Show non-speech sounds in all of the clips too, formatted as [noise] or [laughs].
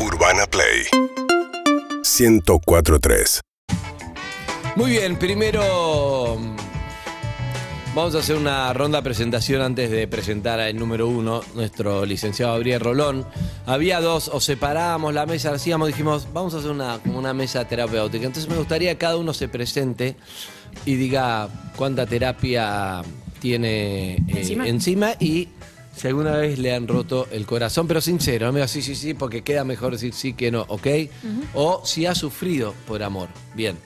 Urbana Play 1043. Muy bien, primero vamos a hacer una ronda de presentación antes de presentar al número uno, nuestro licenciado Gabriel Rolón. Había dos, o separábamos la mesa, hacíamos, dijimos, vamos a hacer una, como una mesa terapéutica. Entonces me gustaría que cada uno se presente y diga cuánta terapia tiene eh, Encima. encima y si alguna vez le han roto el corazón, pero sincero, no me diga sí, sí, sí, porque queda mejor decir sí que no, ¿ok? O si ha sufrido por amor. Bien.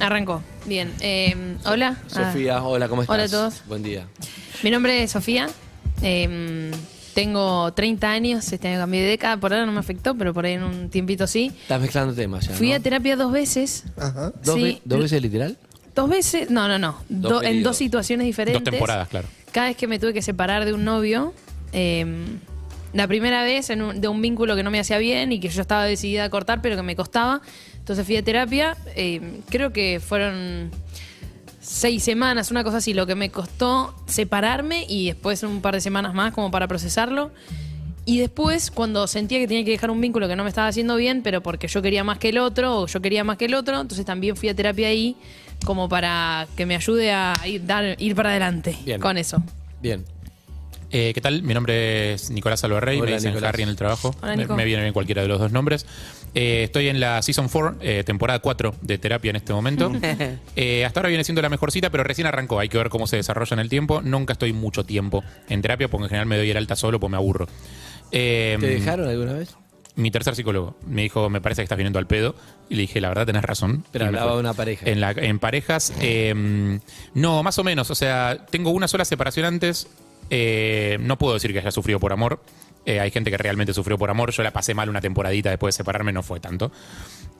Arrancó. Bien. eh, hola. Sofía, hola, ¿cómo estás? Hola a todos. Buen día. Ah, mi nombre es Sofía. eh, tengo 30 años. Este año cambié de década. Por ahora no me afectó, pero por ahí en un tiempito sí. Estás mezclando temas ya. Fui ¿no? a terapia dos veces. ¿Dos, sí. ve- dos veces literal? Dos veces. No, no, no. Dos Do- en periodos. dos situaciones diferentes. Dos temporadas, claro. Cada vez que me tuve que separar de un novio. eh, la primera vez de un vínculo que no me hacía bien y que yo estaba decidida a cortar, pero que me costaba. Entonces fui a terapia. eh, creo que fueron seis semanas, una cosa así, lo que me costó separarme y después un par de semanas más como para procesarlo. Y después, cuando sentía que tenía que dejar un vínculo que no me estaba haciendo bien, pero porque yo quería más que el otro, o yo quería más que el otro, entonces también fui a terapia ahí como para que me ayude a ir, dar, ir para adelante Bien. con eso. Bien. Eh, ¿Qué tal? Mi nombre es Nicolás Alvarrey, Hola, me dicen Nicolás. Harry en el trabajo. Hola, me, viene bien cualquiera de los dos nombres. Eh, estoy en la Season 4, eh, temporada 4 de terapia en este momento. [laughs] Eh, hasta ahora viene siendo la mejor cita, pero recién arrancó. Hay que ver cómo se desarrolla en el tiempo. Nunca estoy mucho tiempo en terapia porque en general me doy el alta solo porque me aburro. Eh, ¿Te dejaron alguna vez? Mi tercer psicólogo me dijo, me parece que estás viniendo al pedo. Y le dije, la verdad tenés razón. Pero hablaba de una pareja. En, la- en parejas, eh, no, más o menos. O sea, tengo una sola separación antes. Eh, no puedo decir que haya sufrido por amor. Eh, hay gente que realmente sufrió por amor. Yo la pasé mal una temporadita después de separarme, no fue tanto.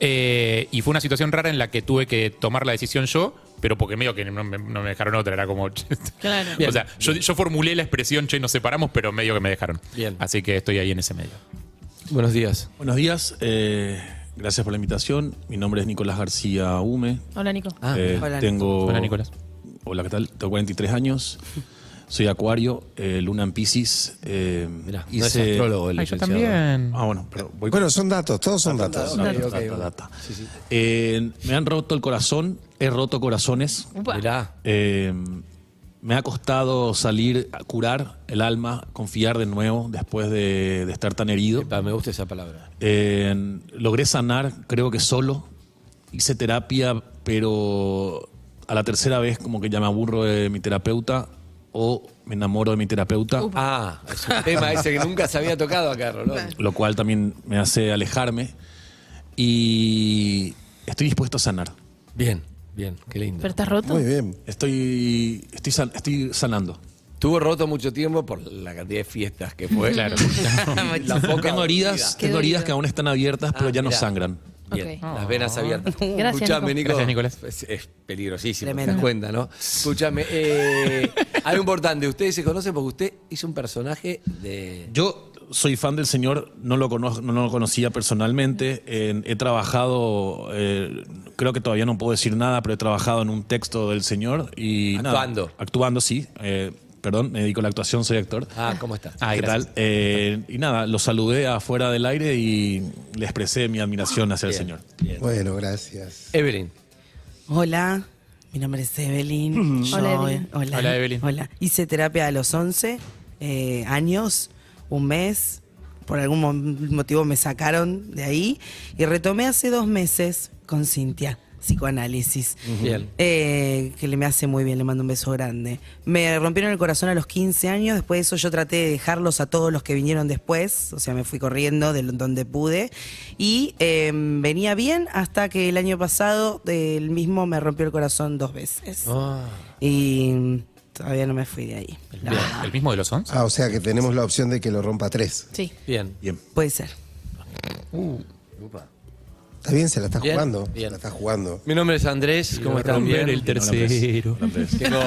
Eh, y fue una situación rara en la que tuve que tomar la decisión yo, pero porque medio que no me, no me dejaron otra. Era como. [laughs] Claro. Bien. o sea, yo, yo formulé la expresión, che, nos separamos, pero medio que me dejaron. Bien. Así que estoy ahí en ese medio. Buenos días. Buenos días, eh, gracias por la invitación. Mi nombre es Nicolás García Hume. Hola, Nico. Ah, Eh, Hola, tengo, Hola, Nicolás. Hola, ¿qué tal? Tengo 43 años. Soy acuario, eh, luna en Pisces. Eh, Mirá, no es astrólogo el Ay, yo también. Ah, bueno, pero voy Bueno, son datos, todos son datos. Data. Eh, me han roto el corazón, he roto corazones. Upa. Mirá. Me ha costado salir a curar el alma, confiar de nuevo después de, de estar tan herido. Epa, me gusta esa palabra. Eh, logré sanar, creo que solo. Hice terapia, pero a la tercera vez como que ya me aburro de mi terapeuta o me enamoro de mi terapeuta, Ah, es un tema ese que nunca se había tocado acá, Rolón. lo cual también me hace alejarme. Y estoy dispuesto a sanar. Bien, bien, qué lindo. ¿Pero estás roto? Muy bien. Estoy, estoy, san- estoy sanando. Tuvo roto mucho tiempo por la cantidad de fiestas que fue. Claro. [laughs] La poca Tengo heridas, tengo heridas que aún están abiertas, pero Ah, ya no mirá. sangran. Bien, Ok. las venas abiertas. [laughs] Gracias, Escuchame, Nico. Nico. Gracias, Nicolás. Es, es peligrosísimo, Tremendo. te das cuenta, ¿no? Escúchame, eh, [laughs] algo importante, ustedes se conocen porque usted hizo un personaje de... Yo soy fan del señor, no lo, conozco, no lo conocía personalmente. en- he trabajado, eh, creo que todavía no puedo decir nada, pero he trabajado en un texto del señor y nada, Actuando. actuando, sí. eh, perdón, me dedico a la actuación, soy actor. Ah, ¿cómo está? Ah, ¿Qué gracias. tal? Eh, y nada, lo saludé afuera del aire y le expresé mi admiración hacia el señor. bien. Bueno, gracias. Evelyn. Hola, mi nombre es Evelyn. Yo- Hola, Evelyn. Hola, Hola, Evelyn. Hola. Hice terapia a los 11 eh, años, un mes. Por algún mo- motivo me sacaron de ahí y retomé hace dos meses con Cintia, psicoanálisis. Bien. Eh, que le me hace muy bien, le mando un beso grande. Me rompieron el corazón a los 15 años, después de eso yo traté de dejarlos a todos los que vinieron después, o sea, me fui corriendo de donde pude y eh, venía bien hasta que el año pasado el mismo me rompió el corazón dos veces. Ah, Y todavía no me fui de ahí. Bien. ¿El mismo de los 11? Ah, o sea que tenemos la opción de que lo rompa tres. Sí. bien. Bien. Puede ser. Está bien, se la está Bien, jugando. bien. Se la está jugando. Mi nombre es Andrés, ¿cómo están? Bien. el tercero. [laughs] Tengo,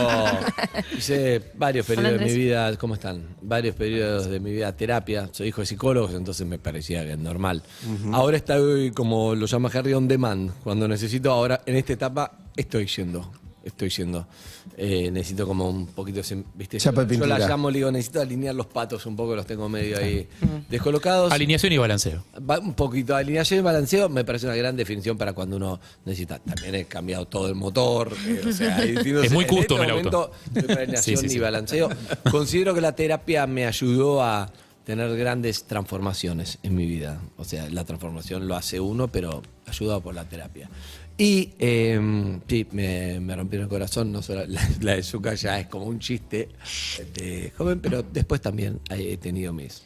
hice varios periodos de mi vida, ¿cómo están? Varios periodos de mi vida terapia. Soy hijo de psicólogos, entonces me parecía que es normal. Ahora estoy, como lo llama Harry, on demand. Cuando necesito, ahora en esta etapa estoy yendo. Estoy yendo. Eh, necesito como un poquito, ese- ¿viste? Chapa de yo la llamo, le digo, necesito alinear los patos un poco, los tengo medio ahí descolocados. Alineación y balanceo. Va- un poquito de alineación y balanceo me parece una gran definición para cuando uno necesita. También he cambiado todo el motor. eh, o sea, hay distintos- [laughs] Es muy custom este el auto. estoy alineación [laughs] Sí, sí, y balanceo. Considero que la terapia me ayudó a tener grandes transformaciones en mi vida. O sea, la transformación lo hace uno, pero ayudado por la terapia. Y eh, sí, me, me rompieron el corazón. No solo, la, [laughs] la de Zucca ya es como un chiste este, joven, pero después también he tenido mis,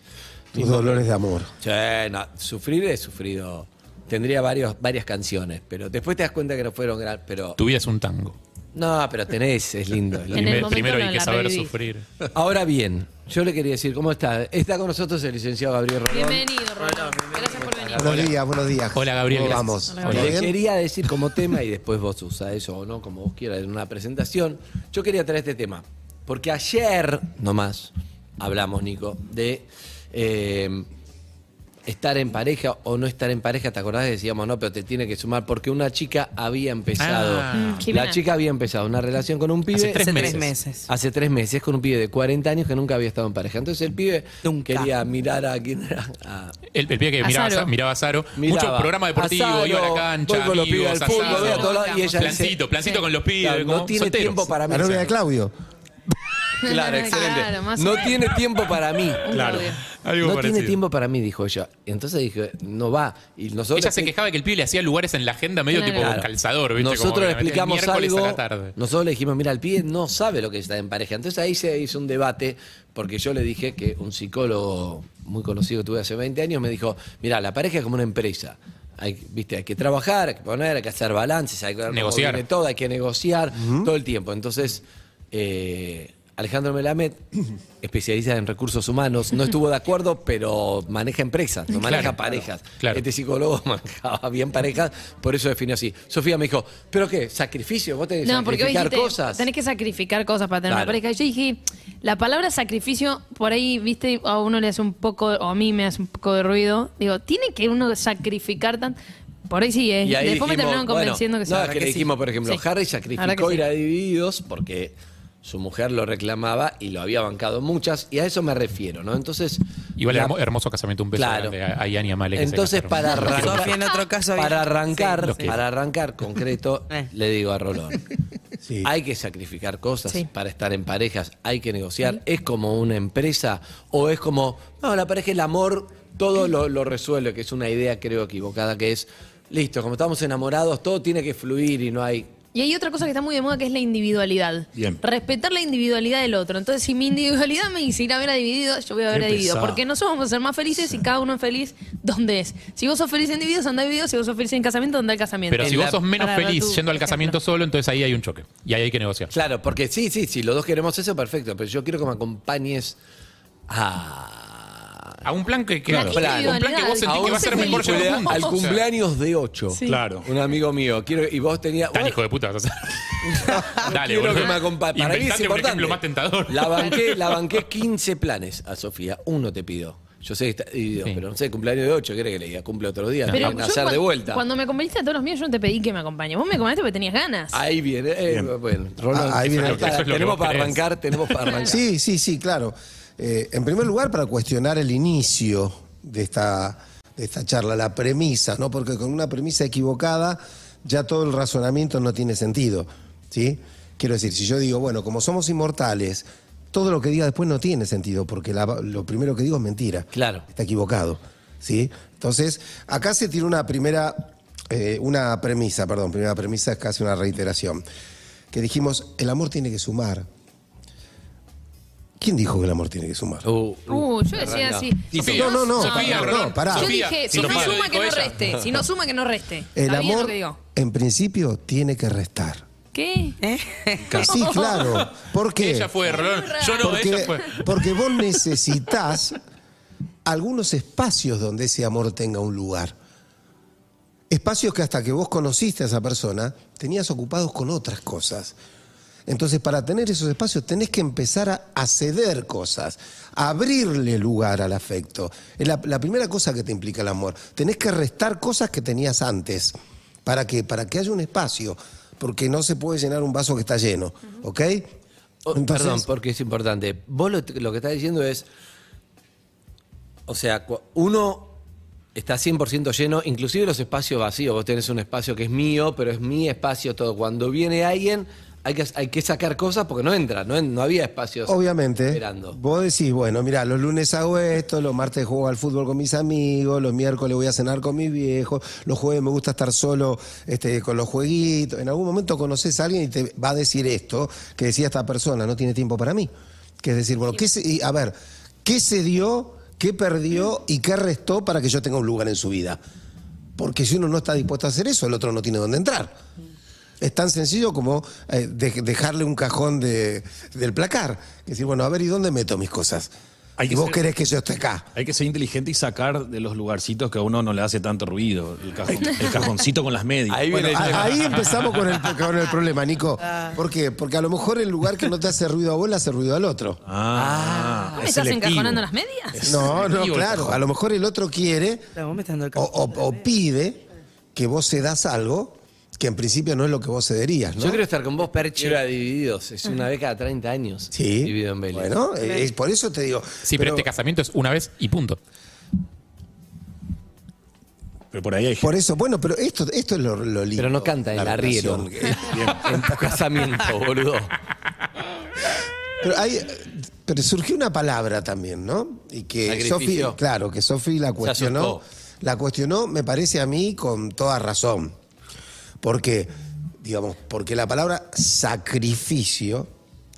Tus dolores de amor. Sí, no, sufrir he sufrido. Tendría varios, varias canciones, pero después te das cuenta que no fueron gran, pero Tu vida es un tango. no, pero tenés, es lindo. es Primer- primero no hay que saber revivís. sufrir. Ahora bien, yo le quería decir, ¿cómo está? Está con nosotros el licenciado Gabriel Rolón. Bienvenido, Rolón. Gracias por Buenos días, buenos días. Hola, Gabriel, ¿Cómo vamos? Hola, quería decir como tema, y después vos usa eso o no, como vos quieras, en una presentación. Yo quería traer este tema, porque ayer nomás hablamos, Nico, de eh, estar en pareja o no estar en pareja. ¿Te acordás? Decíamos, no, pero te tiene que sumar, porque una chica había empezado. Ah. Mm, la chica había empezado una relación con un pibe. Hace tres Hace meses. tres meses. Hace tres meses con un pibe de 40 años que nunca había estado en pareja. Entonces el pibe Nunca. quería mirar a quién era. a- El, el pibe que A miraba, miraba a Saro, Miraba mucho programa deportivo, a Saro, iba a la cancha, voy con los amigos, pibes al fútbol, voy a todos lados, y ella plancito, dice- plancito con los pibes, Claro, no tiene solteros. tiempo para mí. La novia de Claudio. Claro, [laughs] excelente. Claro, más o no menos. tiene tiempo para mí. Claro. Algo no parecido. tiene tiempo para mí, dijo ella. Y entonces dije, no va. Y nosotros Ella se quejaba de que el pibe le hacía lugares en la agenda medio Claro. tipo Claro. calzador, ¿viste? Como Nosotros le el explicamos miércoles algo. a la tarde. Nosotros le dijimos, mira, el pibe no sabe lo que está en pareja. Entonces ahí se hizo un debate, porque yo le dije que un psicólogo muy conocido que tuve hace 20 años me dijo, mira, la pareja es como una empresa. Hay, viste, hay que trabajar, hay que poner, hay que hacer balances, hay que ver cómo Negociar. viene todo, hay que negociar todo el tiempo. Entonces, eh, Alejandro Melamed, [clears throat] especialista en recursos humanos, no estuvo de acuerdo, pero maneja empresas, no maneja Claro, parejas. claro. Este psicólogo [laughs] manejaba bien parejas, por eso definió así. Sofía me dijo, ¿pero qué? ¿Sacrificio? ¿Vos tenés que No, sacrificar dijiste, cosas? tenés que sacrificar cosas para tener Claro. una pareja. Y yo dije, la palabra sacrificio, por ahí, viste, a uno le hace un poco, o a mí me hace un poco de ruido. Digo, ¿tiene que uno sacrificar tan...? Por ahí sí, ¿eh? Y ahí Después me dijimos, terminaron convenciendo bueno, que sí. No, que le sí. dijimos, por ejemplo, Sí. Harry sacrificó ir a. Divididos porque su mujer lo reclamaba y lo había bancado muchas, y a eso me refiero, ¿no? Entonces. Igual la- hermo- hermoso casamiento, un beso Claro. grande a, a Ian y a Male. Entonces, para arrancar, Sofía, en otro caso había- para arrancar, Sí, sí. para arrancar concreto, [laughs] Eh. le digo a Rolón, Sí. hay que sacrificar cosas Sí. para estar en parejas, hay que negociar, es como una empresa o es como, no, la pareja, el amor, todo lo, lo resuelve, que es una idea creo equivocada, que es, listo, como estamos enamorados, todo tiene que fluir y no hay... Y hay otra cosa que está muy de moda que es la individualidad. Bien. Respetar la individualidad del otro. Entonces, si mi individualidad me dice ir a ver a dividido, yo voy a a dividido. Porque nosotros vamos a ser más felices y cada uno es feliz donde es. Si vos sos feliz en divididos, anda dividido. Si vos sos feliz en casamiento, anda al casamiento. Pero si vos sos menos para feliz yendo al ejemplo. casamiento solo, entonces ahí hay un choque. Y ahí hay que negociar. Claro, porque sí, sí, sí, los dos queremos eso, perfecto, pero yo quiero que me acompañes a... A un plan que, que- Claro. un plan que vos sentís que va a ser mejor juntos. al cumpleaños de 8. Claro. Un amigo mío, quiero y vos tenías Tan bueno, hijo de puta vas a ser. [laughs] Dale, quiero que me acompañe. Para mí es importante. ejemplo más tentador. La [laughs] banqué, la banqué 15 planes a Sofía. Uno te pido. Yo sé que está dividido, Sí. pero no sé, cumpleaños de 8, ¿querés que le diga? Cumple otro día. Pero yo hacer de vuelta. cuando me conveniste a todos los míos, yo no te pedí que me acompañes. Vos me acompañaste porque tenías ganas. Ahí viene. eh, bueno, Rolón, Ah, ahí viene está, que tenemos para arrancar, tenemos para arrancar. Sí, sí, sí, claro. Eh, en primer lugar, para cuestionar el inicio de esta, de esta charla, la premisa, ¿no? Porque con una premisa equivocada ya todo el razonamiento no tiene sentido, ¿sí? Quiero decir, si yo digo, bueno, como somos inmortales, todo lo que diga después no tiene sentido, porque la- lo primero que digo es mentira. Claro. Está equivocado, ¿sí? Entonces, acá se tiene una primera, eh, una premisa, perdón, primera premisa es casi una reiteración, que dijimos, el amor tiene que sumar. ¿Quién dijo que el amor tiene que sumar? Uh, Uh, yo decía arranca. así. Sofía, No, no, no, Sofía, no, pará. Yo dije, si si no suma que no ella. reste. Si no suma que no reste. El ¿Está bien lo amor, que digo? en principio, tiene que restar. ¿Qué? Sí, [laughs] claro. ¿Por qué? Ella fue, Rolón. Yo no, porque, ella fue. porque vos necesitas algunos espacios donde ese amor tenga un lugar. Espacios que hasta que vos conociste a esa persona, tenías ocupados con otras cosas. Entonces, para tener esos espacios, tenés que empezar a, a ceder cosas, a abrirle lugar al afecto. Es la, la primera cosa que te implica el amor. Tenés que restar cosas que tenías antes. ¿Para qué? Para que haya un espacio porque no se puede llenar un vaso que está lleno, ¿ok? Oh, Entonces- Perdón, porque es importante. Vos lo, lo que estás diciendo es. O sea, uno está 100% lleno, inclusive los espacios vacíos. Vos tenés un espacio que es mío, pero es mi espacio todo. Cuando viene alguien, hay que, hay que sacar cosas porque no entra, no, no había espacios. Obviamente, Esperando. vos decís, bueno, mira, los lunes hago esto, los martes juego al fútbol con mis amigos, los miércoles voy a cenar con mis viejos, los jueves me gusta estar solo este, con los jueguitos. En algún momento conoces a alguien y te va a decir esto que decía esta persona, no tiene tiempo para mí. Que es decir, bueno, ¿qué se- y, a ver, ¿qué se dio, qué perdió y qué restó para que yo tenga un lugar en su vida? Porque si uno no está dispuesto a hacer eso, el otro no tiene dónde entrar. Es tan sencillo como eh, de- dejarle un cajón de- del placar. Es decir, bueno, a ver, ¿y dónde meto mis cosas? Hay y vos ser- querés que yo esté acá. Hay que ser inteligente y sacar de los lugarcitos que a uno no le hace tanto ruido. El, cajón- el cajoncito con las medias. Ahí Bueno, a- empezamos con el, con el problema, Nico. ¿Por qué? Porque a lo mejor el lugar que no te hace ruido a vos le hace ruido al otro. Ah, ¿Me es estás selectivo. encajonando las medias? No, no, claro. A lo mejor el otro quiere Claro, vos me estás dando el o, cajón. o- o pide que vos cedas algo que en principio no es lo que vos cederías, ¿no? Yo quiero estar con vos, Perche. Era divididos. Es una vez cada 30 años. Sí. Dividido en Vélez. Bueno, eh, es por eso te digo. Sí, pero, este casamiento es una vez y punto. Pero por ahí hay Por eso, bueno, pero esto, esto es lo, lo lindo. Pero no canta el la arriero. [laughs] en tu casamiento, boludo. Pero, hay, pero surgió una palabra también, ¿no? Y que. Sofi, claro, que Sofi la cuestionó. La cuestionó, me parece a mí, con toda razón. Porque, digamos, porque la palabra sacrificio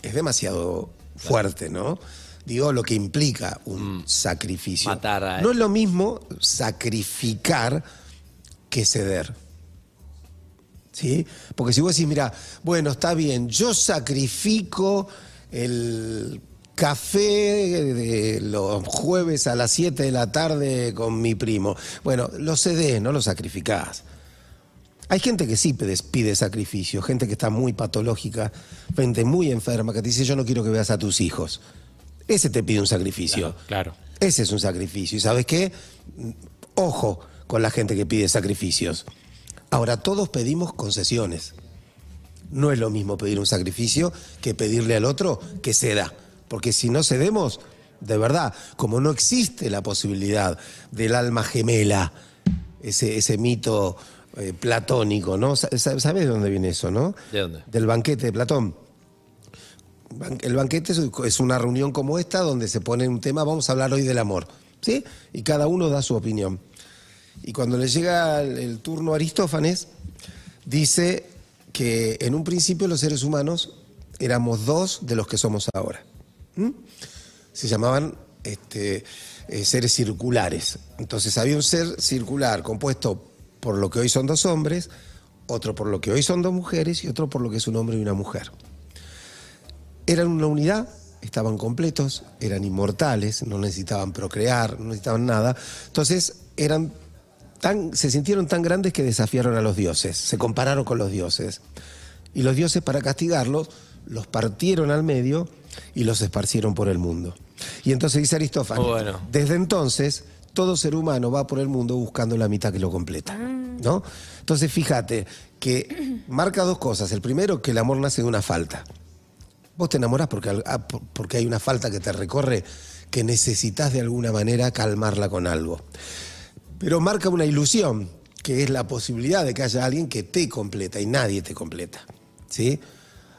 es demasiado fuerte, ¿no? Digo, lo que implica un sacrificio. Mm. Matar a- No es lo mismo sacrificar que ceder. ¿Sí? Porque si vos decís, mira, bueno, está bien, yo sacrifico el café de los jueves a las 7 de la tarde con mi primo. Bueno, lo cedés, no lo sacrificás. Hay gente que sí pide, pide sacrificio, gente que está muy patológica, gente muy enferma, que te dice, yo no quiero que veas a tus hijos. Ese te pide un sacrificio. Claro. Ese es un sacrificio. ¿Y sabes qué? Ojo con la gente que pide sacrificios. Ahora, todos pedimos concesiones. No es lo mismo pedir un sacrificio que pedirle al otro que ceda. Porque si no cedemos, de verdad, como no existe la posibilidad del alma gemela, ese, ese mito eh, platónico, ¿no? Sa- sa- ¿Sabes de dónde viene eso, no? ¿De dónde? Del banquete de Platón. El banquete es- una reunión como esta donde se pone un tema, vamos a hablar hoy del amor, ¿sí? Y cada uno da su opinión. Y cuando le llega el, el turno a Aristófanes, dice que en un principio los seres humanos éramos dos de los que somos ahora. ¿Mm? Se llamaban este, eh, seres circulares. Entonces había un ser circular compuesto por lo que hoy son dos hombres, otro por lo que hoy son dos mujeres y otro por lo que es un hombre y una mujer. Eran una unidad, estaban completos, eran inmortales, no necesitaban procrear, no necesitaban nada. Entonces eran tan, se sintieron tan grandes que desafiaron a los dioses, se compararon con los dioses. Y los dioses para castigarlos los partieron al medio y los esparcieron por el mundo. Y entonces dice Aristófanes, bueno. desde entonces todo ser humano va por el mundo buscando la mitad que lo completa. ¿no? Entonces fíjate que marca dos cosas. El primero, que el amor nace de una falta. Vos te enamorás porque, ah, por- porque hay una falta que te recorre que necesitas de alguna manera calmarla con algo. Pero marca una ilusión, que es la posibilidad de que haya alguien que te completa y nadie te completa. ¿sí?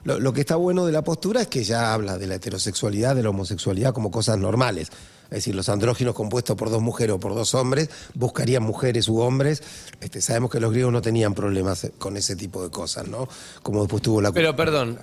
Lo, lo que está bueno de la postura es que ya habla de la heterosexualidad, de la homosexualidad como cosas normales. Es decir, los andróginos compuestos por dos mujeres o por dos hombres buscarían mujeres u hombres. Este, sabemos que los griegos no tenían problemas con ese tipo de cosas, ¿no? Como después tuvo la Pero perdón,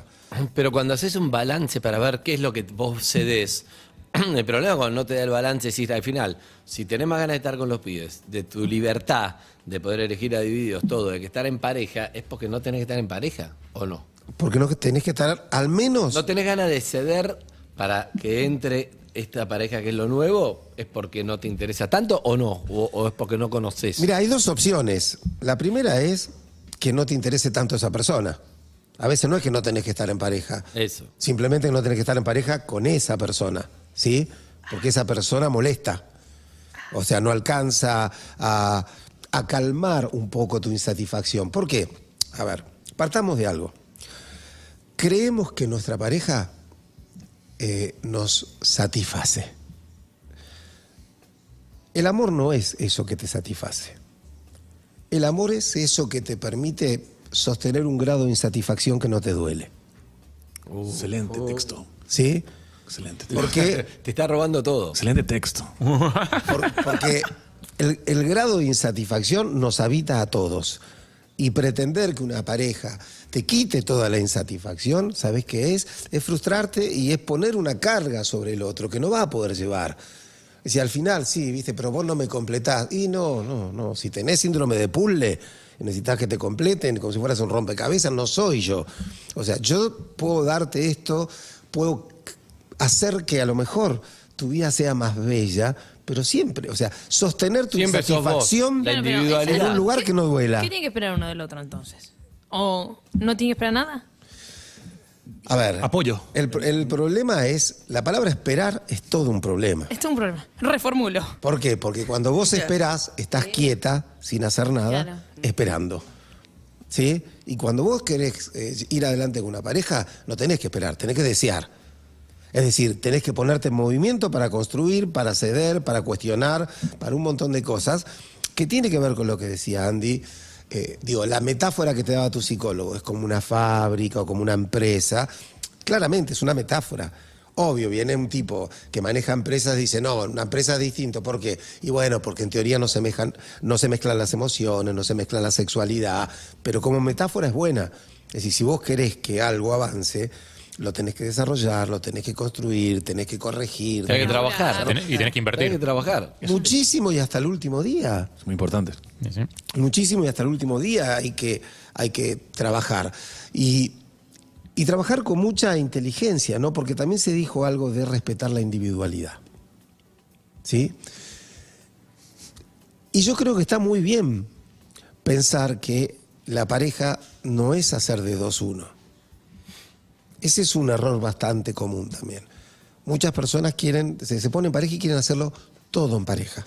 pero cuando haces un balance para ver qué es lo que vos cedés, [clears throat] el problema cuando no te da el balance es al final, si tenés más ganas de estar con los pibes, de tu libertad, de poder elegir a divididos, todo, de que estar en pareja, es porque no tenés que estar en pareja, ¿o no? Porque no tenés que estar al menos... ¿No tenés ganas de ceder para que entre esta pareja que es lo nuevo? ¿Es porque no te interesa tanto o no? ¿O, o es porque no conoces? Mira, hay dos opciones. La primera es que no te interese tanto esa persona. A veces no es que no tenés que estar en pareja. Eso. Simplemente no tenés que estar en pareja con esa persona, ¿sí? Porque esa persona molesta. O sea, no alcanza a, a calmar un poco tu insatisfacción. ¿Por qué? A ver, Partamos de algo. Creemos que nuestra pareja eh, nos satisface. El amor no es eso que te satisface. El amor es eso que te permite sostener un grado de insatisfacción que no te duele. Excelente texto. ¿Sí? Excelente texto. Porque [laughs] Te está robando todo. Excelente texto. [laughs] Por- porque el, el grado de insatisfacción nos habita a todos. Y pretender que una pareja te quite toda la insatisfacción, ¿sabes qué es? Es frustrarte y es poner una carga sobre el otro que no va a poder llevar. Es decir, al final, sí, viste, pero vos no me completás. Y no, no, no. Si tenés síndrome de puzzle y necesitas que te completen como si fueras un rompecabezas, no soy yo. O sea, yo puedo darte esto, puedo hacer que a lo mejor tu vida sea más bella, pero siempre, o sea, sostener tu Siempre vos, la individualidad. en un lugar que no duela. ¿Qué tiene que esperar uno del otro entonces? ¿O no tiene que esperar nada? A ver, Apoyo. El, el problema es, la palabra esperar es todo un problema. Esto es un problema. Reformulo. ¿Por qué? Porque cuando vos esperás, estás quieta, sin hacer nada, Claro. esperando. ¿Sí? Y cuando vos querés eh, ir adelante con una pareja, no tenés que esperar, tenés que desear. Es decir, tenés que ponerte en movimiento para construir, para ceder, para cuestionar, para un montón de cosas, que tiene que ver con lo que decía Andy. Eh, digo, la metáfora que te daba tu psicólogo es como una fábrica o como una empresa. Claramente es una metáfora. Obvio, viene un tipo que maneja empresas y dice, no, una empresa es distinto. ¿Por qué? Y bueno, porque en teoría no se, mejan- no se mezclan las emociones, no se mezcla la sexualidad, pero como metáfora es buena. Es decir, si vos querés que algo avance, lo tenés que desarrollar, lo tenés que construir, tenés que corregir. Tenés que trabajar. Tenés- y tenés que invertir. Tenés que trabajar. Muchísimo y hasta el último día. Es muy importante. Sí. Muchísimo y hasta el último día hay que, hay que trabajar. Y, y trabajar con mucha inteligencia, ¿no? Porque también se dijo algo de respetar la individualidad. ¿Sí? Y yo creo que está muy bien pensar que la pareja no es hacer de dos uno. Ese es un error bastante común también. Muchas personas quieren, se, se ponen en pareja y quieren hacerlo todo en pareja.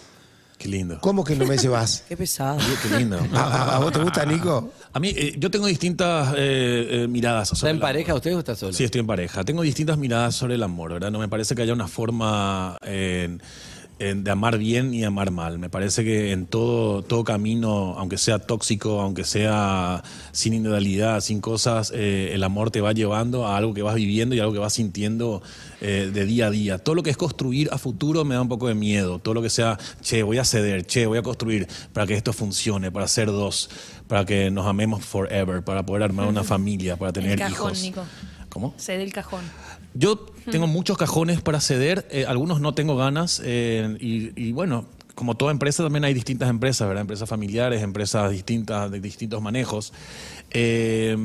Qué lindo. ¿Cómo que no me llevas? [laughs] Qué pesado. Qué lindo. [laughs] ¿A, a- a vos te gusta, Nico? A mí, eh, yo tengo distintas eh, eh, miradas ¿Está sobre en el amor. pareja usted o está solo? Sí, estoy en pareja. Tengo distintas miradas sobre el amor, ¿verdad? No me parece que haya una forma eh, en- de amar bien y amar mal. Me parece que en todo, todo camino, aunque sea tóxico, aunque sea sin individualidad, sin cosas, eh, el amor te va llevando a algo que vas viviendo y algo que vas sintiendo eh, de día a día. Todo lo que es construir a futuro me da un poco de miedo. Todo lo que sea, che, voy a ceder, che, voy a construir para que esto funcione, para ser dos, para que nos amemos forever, para poder armar una familia, para tener El cajón, hijos. Nico. ¿Cómo? Cede el cajón. Yo tengo muchos cajones para ceder, eh, algunos no tengo ganas eh, y, y bueno, como toda empresa también hay distintas empresas, ¿verdad? Empresas familiares, empresas distintas, de distintos manejos. Eh,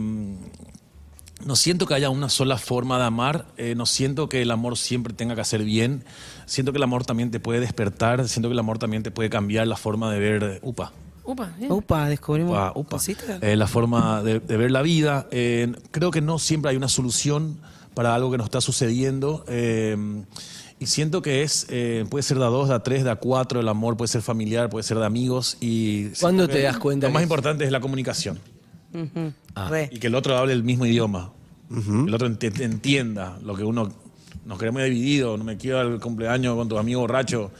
no siento que haya una sola forma de amar, eh, no siento que el amor siempre tenga que hacer bien, siento que el amor también te puede despertar, siento que el amor también te puede cambiar la forma de ver, upa, Upa. Upa, descubrimos Upa. Eh, la forma de, de ver la vida. Eh, creo que no siempre hay una solución para algo que nos está sucediendo. eh, y siento que es, eh, puede ser de a dos, de a tres, de a cuatro, el amor puede ser familiar, puede ser de amigos. y ¿Cuándo te das cuenta Lo más es- importante es la comunicación. Re. Y que el otro hable el mismo idioma. El otro ent- entienda lo que uno... Nos queremos dividido, no me quiero al cumpleaños con tu amigo borracho.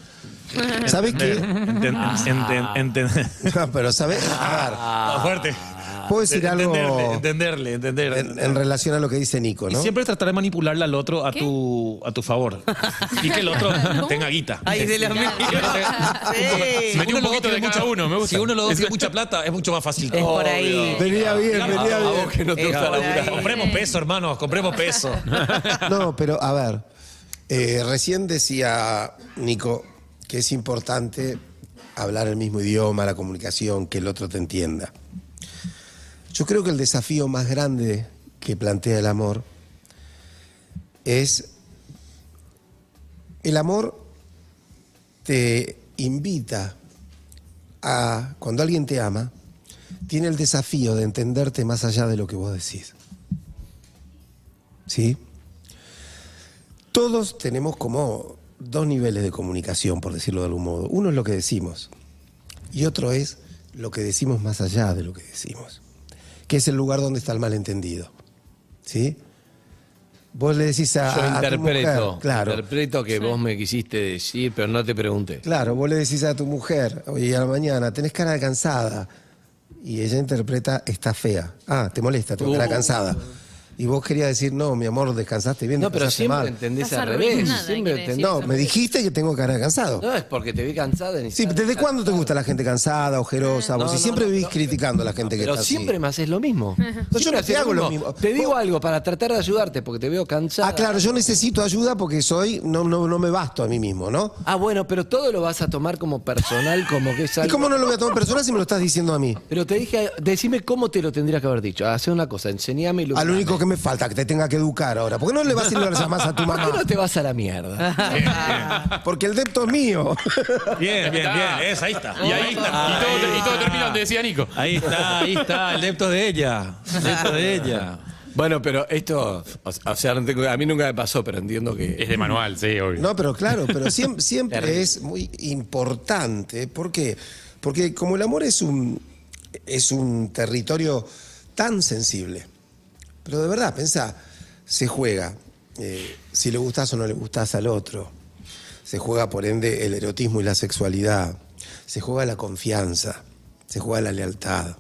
¿Sabes [laughs] qué? Enten- enten- enten- [laughs] No, pero ¿sabes? A Ah, fuerte. Puedo decir algo Entenderle, entenderle, entender. en, en relación a lo que dice Nico, Y ¿no? siempre tratar de manipularle al otro a tu, a tu favor. [laughs] Y que el otro tenga guita. Ay, de la mía. [laughs] Metió un poquito de cada uno, me gusta. Si uno los dos tiene mucha plata, es mucho más fácil. Es por ahí. Venía bien, venía A bien. vos que no te gusta por laburar. ahí. Compremos peso, hermanos, compremos peso. No, pero a ver, eh, recién decía Nico que es importante hablar el mismo idioma, la comunicación, que el otro te entienda. Yo creo que el desafío más grande que plantea el amor es el amor te invita a, cuando alguien te ama, tiene el desafío de entenderte más allá de lo que vos decís. ¿Sí? Todos tenemos como dos niveles de comunicación, por decirlo de algún modo. Uno es lo que decimos y otro es lo que decimos más allá de lo que decimos. Que es el lugar donde está el malentendido. ¿Sí? Vos le decís a, Yo a- a tu interpreto, mujer, claro, interpreto que vos me quisiste decir, pero no te pregunté. claro, vos le decís a tu mujer, hoy a la mañana, tenés cara de cansada. Y ella interpreta, está fea. Ah, te molesta, tengo cara Uh. cansada. Y vos querías decir, no, mi amor, descansaste bien, No, pero siempre mal. entendés Estás al revés. Siempre entendés- decir. No, me dijiste que tengo cara de cansado. No, es porque te vi cansada. ni Sí. ¿desde cuándo te gusta la gente cansada, ojerosa? Vos No, si no, siempre no, vivís no. criticando a la gente que Pero está así. siempre me haces lo mismo. [laughs] yo no te hago lo mismo. Te digo Vos- algo para tratar de ayudarte, porque te veo cansada. Ah, claro, yo necesito ayuda porque soy, no, no, no me basto a mí mismo, ¿no? Ah, bueno, pero todo lo vas a tomar como personal, como que es ¿Y algo... cómo no lo voy a tomar personal si me lo estás diciendo a mí? Pero te dije, decime cómo te lo tendría que haber dicho. Hacé una cosa, enseñame y lo Al único que me falta, que te tenga que educar ahora. ¿Por qué no le vas a ir más a tu [laughs] ¿Por qué mamá? no te vas a la mierda? [laughs] Porque el depto es mío. Bien, bien, bien. Es, ahí está. Y ahí está. Y todo, y todo termina donde decía Nico. Ahí está, ahí está. El depto de ella. El depto de ella. bueno, pero esto, o, sea, no tengo- a mí nunca me pasó, pero entiendo que... Es de manual, sí, obvio. No, pero claro, pero [laughs] siempre, es muy importante. ¿Por qué? Porque como el amor es un, es un territorio tan sensible, pero de verdad, pensá, se juega eh, si le gustás o no le gustás al otro, se juega por ende el erotismo y la sexualidad, se juega la confianza, se juega la lealtad,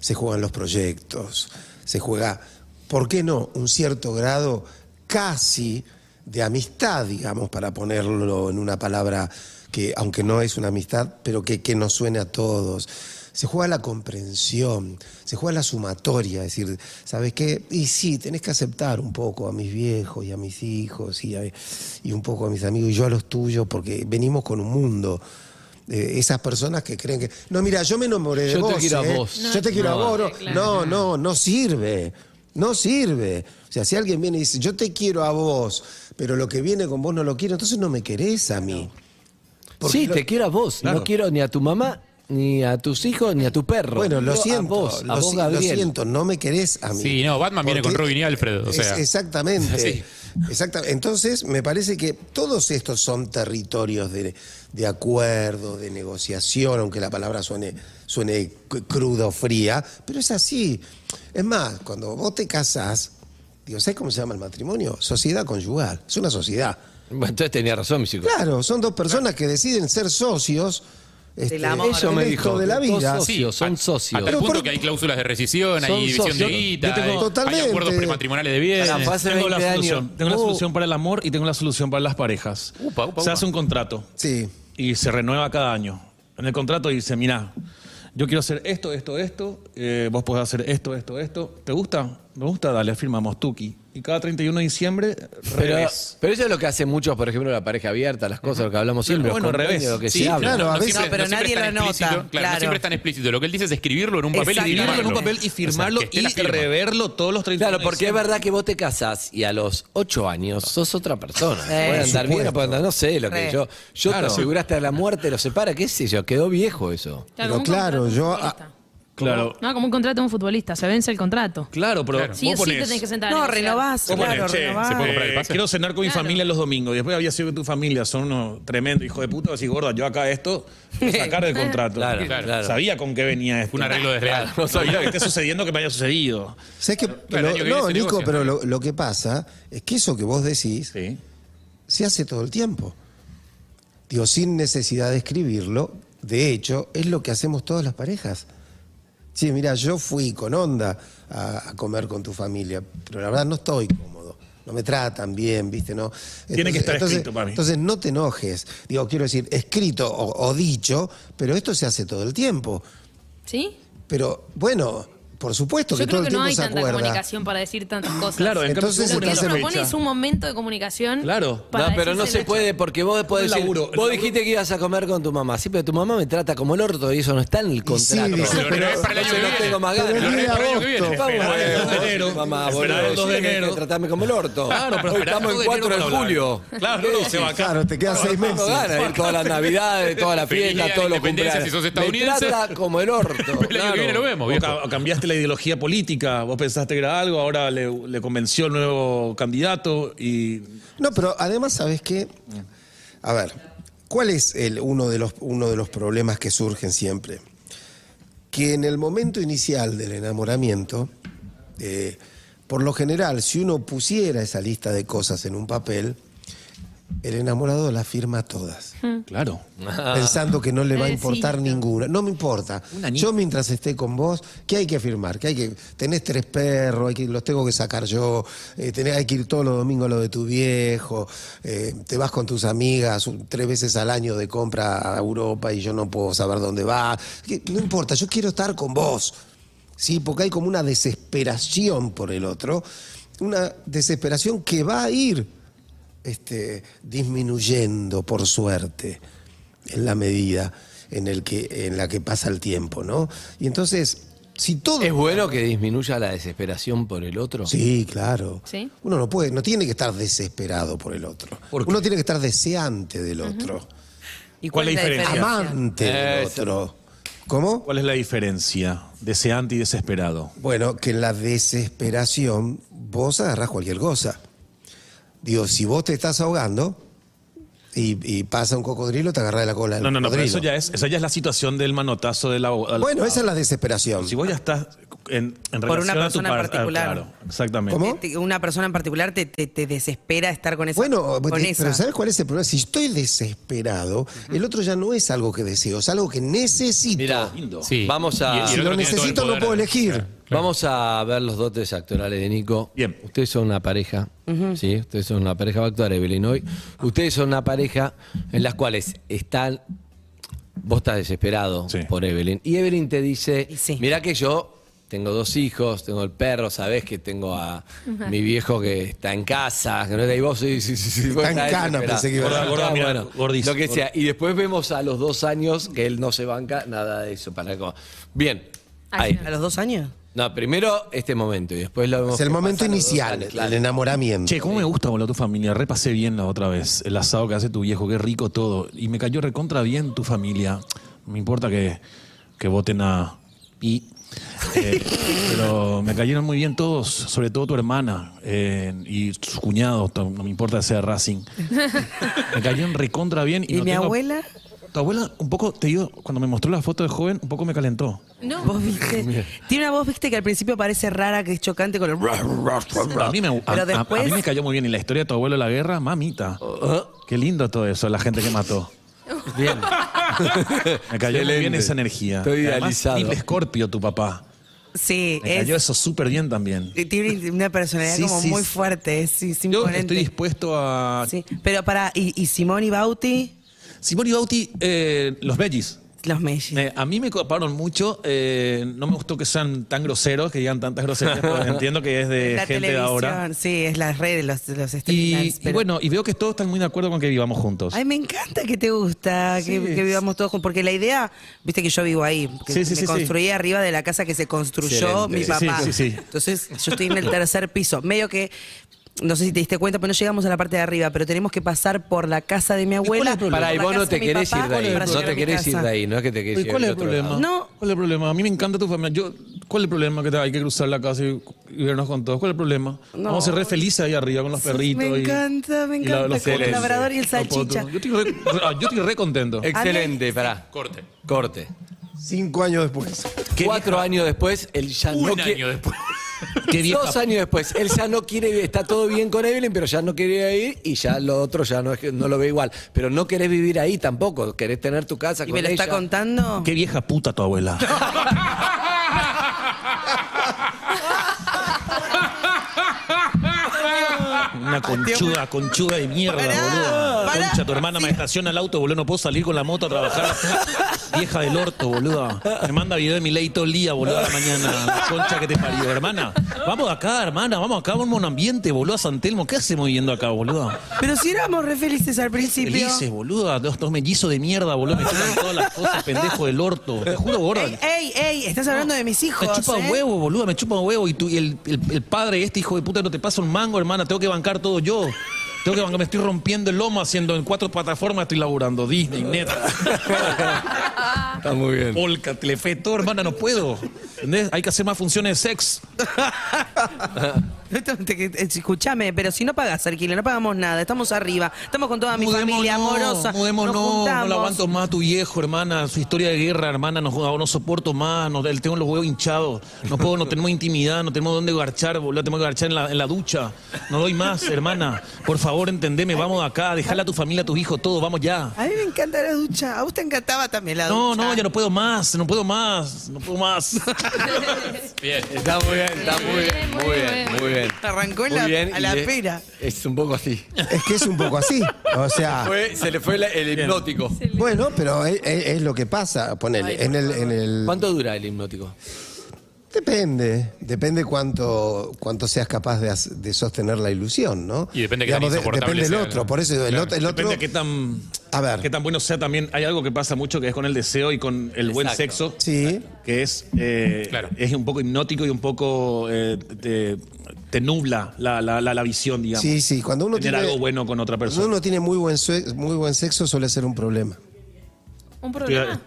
se juegan los proyectos, se juega, ¿por qué no?, un cierto grado casi de amistad, digamos, para ponerlo en una palabra que, aunque no es una amistad, pero que, que nos suene a todos. Se juega la comprensión, se juega la sumatoria, es decir, ¿sabes qué? Y sí, tenés que aceptar un poco a mis viejos y a mis hijos y, a- y un poco a mis amigos y yo a los tuyos, porque venimos con un mundo. Eh, esas personas que creen que. No, mira, yo me enamoré de Yo te vos. quiero a ¿eh? vos. Yo te quiero a No, vos. No, claro. no, no, no sirve. No sirve. O sea, si alguien viene y dice, yo te quiero a vos, pero lo que viene con vos no lo quiero, entonces no me querés a mí. Porque sí, lo- te quiero a vos. Claro. No quiero ni a tu mamá, ni a tus hijos, ni a tu perro. Bueno, lo siento. A vos, lo, a vos, si- lo siento, no me querés a mí. Sí, no, Batman viene con Robin y Alfred, o Es- sea. exactamente. [laughs] Sí. Exacta- Entonces, me parece que todos estos son territorios de, de acuerdo, de negociación, aunque la palabra suene, suene cru- cruda o fría, pero es así. Es más, cuando vos te casás, digo, ¿sabes cómo se llama el matrimonio? Sociedad conyugal. Es una sociedad. Bueno, entonces tenía razón, mi psicólogo. Claro, son dos personas que deciden ser socios este, Del amor. Eso me dijo. de la vida. socios, son socios. Hasta el Pero punto por- que hay cláusulas de rescisión, Son hay división socios. de guita, Yo tengo- hay- hay, Totalmente. acuerdos prematrimoniales de bienes. Hace Tengo la 20 solución. años. Tengo la Uh. solución para el amor y tengo la solución para las parejas. Upa, upa, se upa. hace un contrato Sí. y se renueva cada año. En el contrato dice, mira, yo quiero hacer esto, esto, esto, eh, vos podés hacer esto, esto, esto. ¿Te gusta? Me gusta, dale, firmamos Tuki. Y cada 31 de diciembre, Pero, revés. pero eso es lo que hacen muchos, por ejemplo, la pareja abierta, las cosas, lo que hablamos siempre. Bueno, los al revés. convenios, lo que Sí, habla. claro, a veces- No, pero siempre nadie es tan lo nota, explícito, Claro, claro. no siempre es tan explícito. Lo que él dice es escribirlo en un papel y Exacto. Escribirlo en un firmarlo. papel y firmarlo O sea, que esté la y firma. reverlo todos los 31 Claro, de porque es diciembre. verdad que vos te casás y a los 8 años sos otra persona. Eh, puede por andar bien o supuesto. puede andar, no sé, lo que Re. yo. Yo Claro. te aseguraste a la muerte, lo separa, qué sé yo, quedó viejo eso. Pero claro, yo-. Claro, No, como un contrato de un futbolista, se vence el contrato. claro, pero Claro. Sí o vos sí te ponés- tenés que sentar a No, negociar. renovás, Vos claro, ponés, che, renovás. se puede comprar el Eh, pase. quiero cenar con mi Claro. familia los domingos. Y después había sido que tu familia son unos tremendos hijos de puta. Así, gorda, yo acá esto, sacar del [laughs] contrato. Claro, Claro. claro. Sabía con qué venía esto. Un arreglo desleal. No sabía que esté sucediendo que me haya sucedido. Que viene no, se Nico, negocia. pero lo, lo que pasa es que eso que vos decís Sí. se hace todo el tiempo. Digo, sin necesidad de escribirlo, de hecho, es lo que hacemos todas las parejas. Sí, mira, yo fui con onda a, a comer con tu familia, pero la verdad no estoy cómodo. No me tratan bien, ¿viste? No. Tiene que estar entonces, escrito para mí. Entonces no te enojes. Digo, quiero decir, escrito o, o dicho, pero esto se hace todo el tiempo. ¿Sí? Pero bueno, por supuesto que Yo todo creo el que no hay se tanta acuerda. comunicación para decir tantas cosas. Claro, en Entonces, Lo que una propone es un momento de comunicación. Claro. para no, pero no se puede porque vos podés decir, laburo, vos laburo. dijiste que ibas a comer con tu mamá. Sí, pero tu mamá me trata como el orto y eso no está en el sí, contrato. dice, Lo renovés para el año que no tengo más Pero ganas. el Lo día renovés para el año que de viene. agosto. Vamos, Esperá el bueno, 2 de enero. Mamá, boludo, el 2 de sí, enero. tratarme como el orto. Claro, pero estamos el 2 en de 4 de julio. Claro, no, se va acá. Claro, te quedan seis meses. Tengo ganas de ir todas las navidades, todas las fiestas, todos los cumpleaños. Me trata como el orto. El año que viene lo vemos, ca- cambiaste ideología política, vos pensaste que era algo, ahora le, le convenció el nuevo candidato y No, pero además, ¿sabes qué? A ver, ¿cuál es el, uno, de los, uno de los problemas que surgen siempre? que en el momento inicial del enamoramiento, eh, por lo general, si uno pusiera esa lista de cosas en un papel, el enamorado las firma todas, Claro. pensando que no le va a importar Pobrecito. ninguna. No me importa. Yo mientras esté con vos, ¿qué hay que firmar? ¿Qué hay que tenés tres perros, hay que, los tengo que sacar yo, eh, tenés, hay que ir todos los domingos a lo de tu viejo, eh, te vas con tus amigas un- tres veces al año de compra a Europa y yo no puedo saber dónde va. Que- No importa, yo quiero estar con vos. Sí, porque hay como una desesperación por el otro, una desesperación que va a ir este, disminuyendo por suerte en la medida en, el que, en la que pasa el tiempo, ¿no? Y entonces, si todo... ¿Es bueno que disminuya la desesperación por el otro? Sí, claro. ¿Sí? Uno no puede, no tiene que estar desesperado por el otro. ¿Por qué? Uno tiene que estar deseante del otro, ¿Y ¿Cuál es la diferencia? amante del otro. ¿Cómo? ¿Cuál es la diferencia? Deseante y desesperado. Bueno, que en la desesperación vos agarrás cualquier cosa. Digo, si vos te estás ahogando y, y pasa un cocodrilo, te agarrás de la cola del No, no, no, pero eso ya es, esa ya es la situación del manotazo del abogado. Bueno, esa es la desesperación. Si vos ya estás en, en Por relación una a tu persona en par- ah, particular. claro, exactamente. ¿Cómo? Te- Una persona en particular te, te- te desespera estar con esa. Bueno, con te- esa. pero ¿sabes cuál es el problema? Si estoy desesperado, el otro ya no es algo que deseo, es algo que necesito. Mira. Sí. vamos a... Y- y el si lo necesito, no puedo elegir. Claro. Vamos a ver los dotes actorales de Nico. Bien. Ustedes son una pareja, ¿sí? Ustedes son una pareja, va a actuar Evelyn hoy. Ustedes son una pareja en las cuales están... Vos estás desesperado Sí. por Evelyn. Y Evelyn te dice, Y sí. mira que yo tengo dos hijos, tengo el perro, sabés que tengo a mi viejo que está en casa, que no está y vos sí, sí, sí, sí, vos Está en estás cana, desesperado. pensé que iba a Gorda, decir. gorda, Ah, lo que gorda. sea. Y después vemos a los dos años que él no se banca nada de eso. Para como- Bien. Ahí. ¿A los dos años? No, primero este momento y después lo vemos. Es el momento inicial, el enamoramiento. Che, ¿cómo me gusta, boludo, tu familia? Repasé bien la otra vez. El asado que hace tu viejo, qué rico todo. Y me cayó recontra bien tu familia. No me importa que, que voten a... Y... eh, [laughs] pero me cayeron muy bien todos, sobre todo tu hermana eh, y sus cuñados, no me importa que sea Racing. [laughs] Me cayeron recontra bien. Y, ¿Y no mi tengo- abuela? Tu abuela, un poco, te digo, cuando me mostró la foto de joven, un poco me calentó. No. ¿Vos viste? Tiene una voz, viste, que al principio parece rara, que es chocante con el... A mí, me, a- Pero a- después- a mí me cayó muy bien. Y la historia de tu abuelo en la guerra, mamita. Qué lindo todo eso, la gente que mató. [laughs] Bien. [laughs] Me cayó muy bien Excelente. esa energía. Estoy Además, idealizado. Tipo Scorpio, tu papá. Sí, Me es, cayó eso súper bien también. tiene una personalidad Sí, como sí, muy sí. fuerte, es, es Yo imponente. estoy dispuesto a. Sí, pero para, ¿y, y Simón y Bauti? Simón y Bauti, eh, los Veggies. Los Messi. Eh, a mí me coparon mucho. eh, no me gustó que sean tan groseros, que digan tantas groserías. [laughs] pero entiendo que es de la gente de televisión, ahora. sí, es las redes, los, los Y, streamers. y pero- bueno, y veo que todos están muy de acuerdo con que vivamos juntos. Ay, me encanta que te gusta, que, que vivamos todos juntos, porque la idea, viste que yo vivo ahí, que Sí, sí, me sí, construí arriba de la casa que se construyó Excelente. mi Sí, papá. sí, sí, sí. Entonces, yo estoy en el tercer piso, medio que no sé si te diste cuenta, pero no llegamos a la parte de arriba, pero tenemos que pasar por la casa de mi abuela. Pará, y la vos no te querés papá, ir de ahí. para No te querés ir de ahí, no es que te querés ir ¿Cuál es el otro problema? No. ¿Cuál es el problema? A mí me encanta tu familia. Yo, ¿Cuál es el problema? Que te- hay que cruzar la casa y, y vernos con todos. ¿Cuál es el problema? No. Vamos a ser re felices ahí arriba con los perritos. me y- encanta, me y encanta, los con el labrador y el salchicha. Yo estoy re, ah, yo estoy re contento. Excelente, pará. Corte. Corte. Cinco años después. Qué Cuatro años después, él ya no Un quiere- año después. [laughs] Qué vieja Dos años después, él ya no quiere, está todo bien con Evelyn, pero ya no quiere ir y ya lo otro ya no, es que no lo ve igual. Pero no querés vivir ahí tampoco, querés tener tu casa ¿Y con me lo ella. está contando? Qué vieja puta tu abuela. [laughs] Una conchuda, conchuda de mierda, Pará, boludo. pará. Concha, tu hermana me estaciona el auto, boludo. No puedo salir con la moto a trabajar. Vieja del orto, boludo. Me manda video de mi ley todo el día, boludo, a la mañana. La concha que te parió, hermana. Vamos de acá, hermana. Vamos acá, vamos a un ambiente, boludo, a San Telmo. ¿Qué hacemos viviendo acá, boludo? Pero si éramos re felices al principio. Felices, boludo. Dos, dos mellizos de mierda, boludo. Me chupan todas las cosas, pendejo del orto. Te juro, gorda. Ey, ey, ey, estás hablando de mis hijos. Me chupa ¿eh? huevo, boludo, me chupa huevo. Y, tú, y el, el- el padre, este hijo de puta, no te pasa un mango, hermana. Tengo que bancar todo yo. Tengo que me estoy rompiendo el lomo haciendo en cuatro plataformas, estoy laburando. Disney, net, Está muy bien. Polka, Telefe, todo, hermana, no puedo. ¿Entendés? Hay que hacer más funciones de sex. [laughs] No te- Escúchame, pero si no pagas alquiler, no pagamos nada, estamos arriba, estamos con toda mi familia amorosa. Mudemos, nos no, no juntamos. lo aguanto más tu viejo, hermana, su historia de guerra, hermana, no, no soporto más, no, tengo los huevos hinchados, no puedo, no tenemos intimidad, no tenemos dónde garchar, boludo, tenemos que garchar en la, en la ducha, no doy más, hermana, por favor, entendeme, vamos de acá, dejala a tu familia, a tus hijos, todo, vamos ya. A mí me encanta la ducha. A vos te encantaba también la No, ducha. no, ya no puedo más, no puedo más, no puedo más. [laughs] Bien. Está muy bien, está muy bien, muy bien, muy bien. Arrancó en Muy la- bien, a y la es- pera. Es un poco así. Es que es un poco así. O sea, Fue- se le fue la- el hipnótico. bueno, pero es, es- es lo que pasa. Ponele, en el, en el ¿Cuánto dura el hipnótico? Depende, depende cuánto, cuánto seas capaz de, de sostener la ilusión, ¿no? Y depende qué tan de- Depende del otro, ¿no? por eso el Claro. otro, el otro Depende de qué tan, A ver. qué tan bueno sea también. Hay algo que pasa mucho que es con el deseo y con el buen sexo. Sí. Que es, eh, Claro. es un poco hipnótico y un poco eh, te, te nubla la, la, la, la visión, digamos. Sí, sí, cuando uno Tener tiene algo bueno con otra Cuando persona. uno tiene muy buen, sue- muy buen sexo suele ser un problema. ¿Un problema?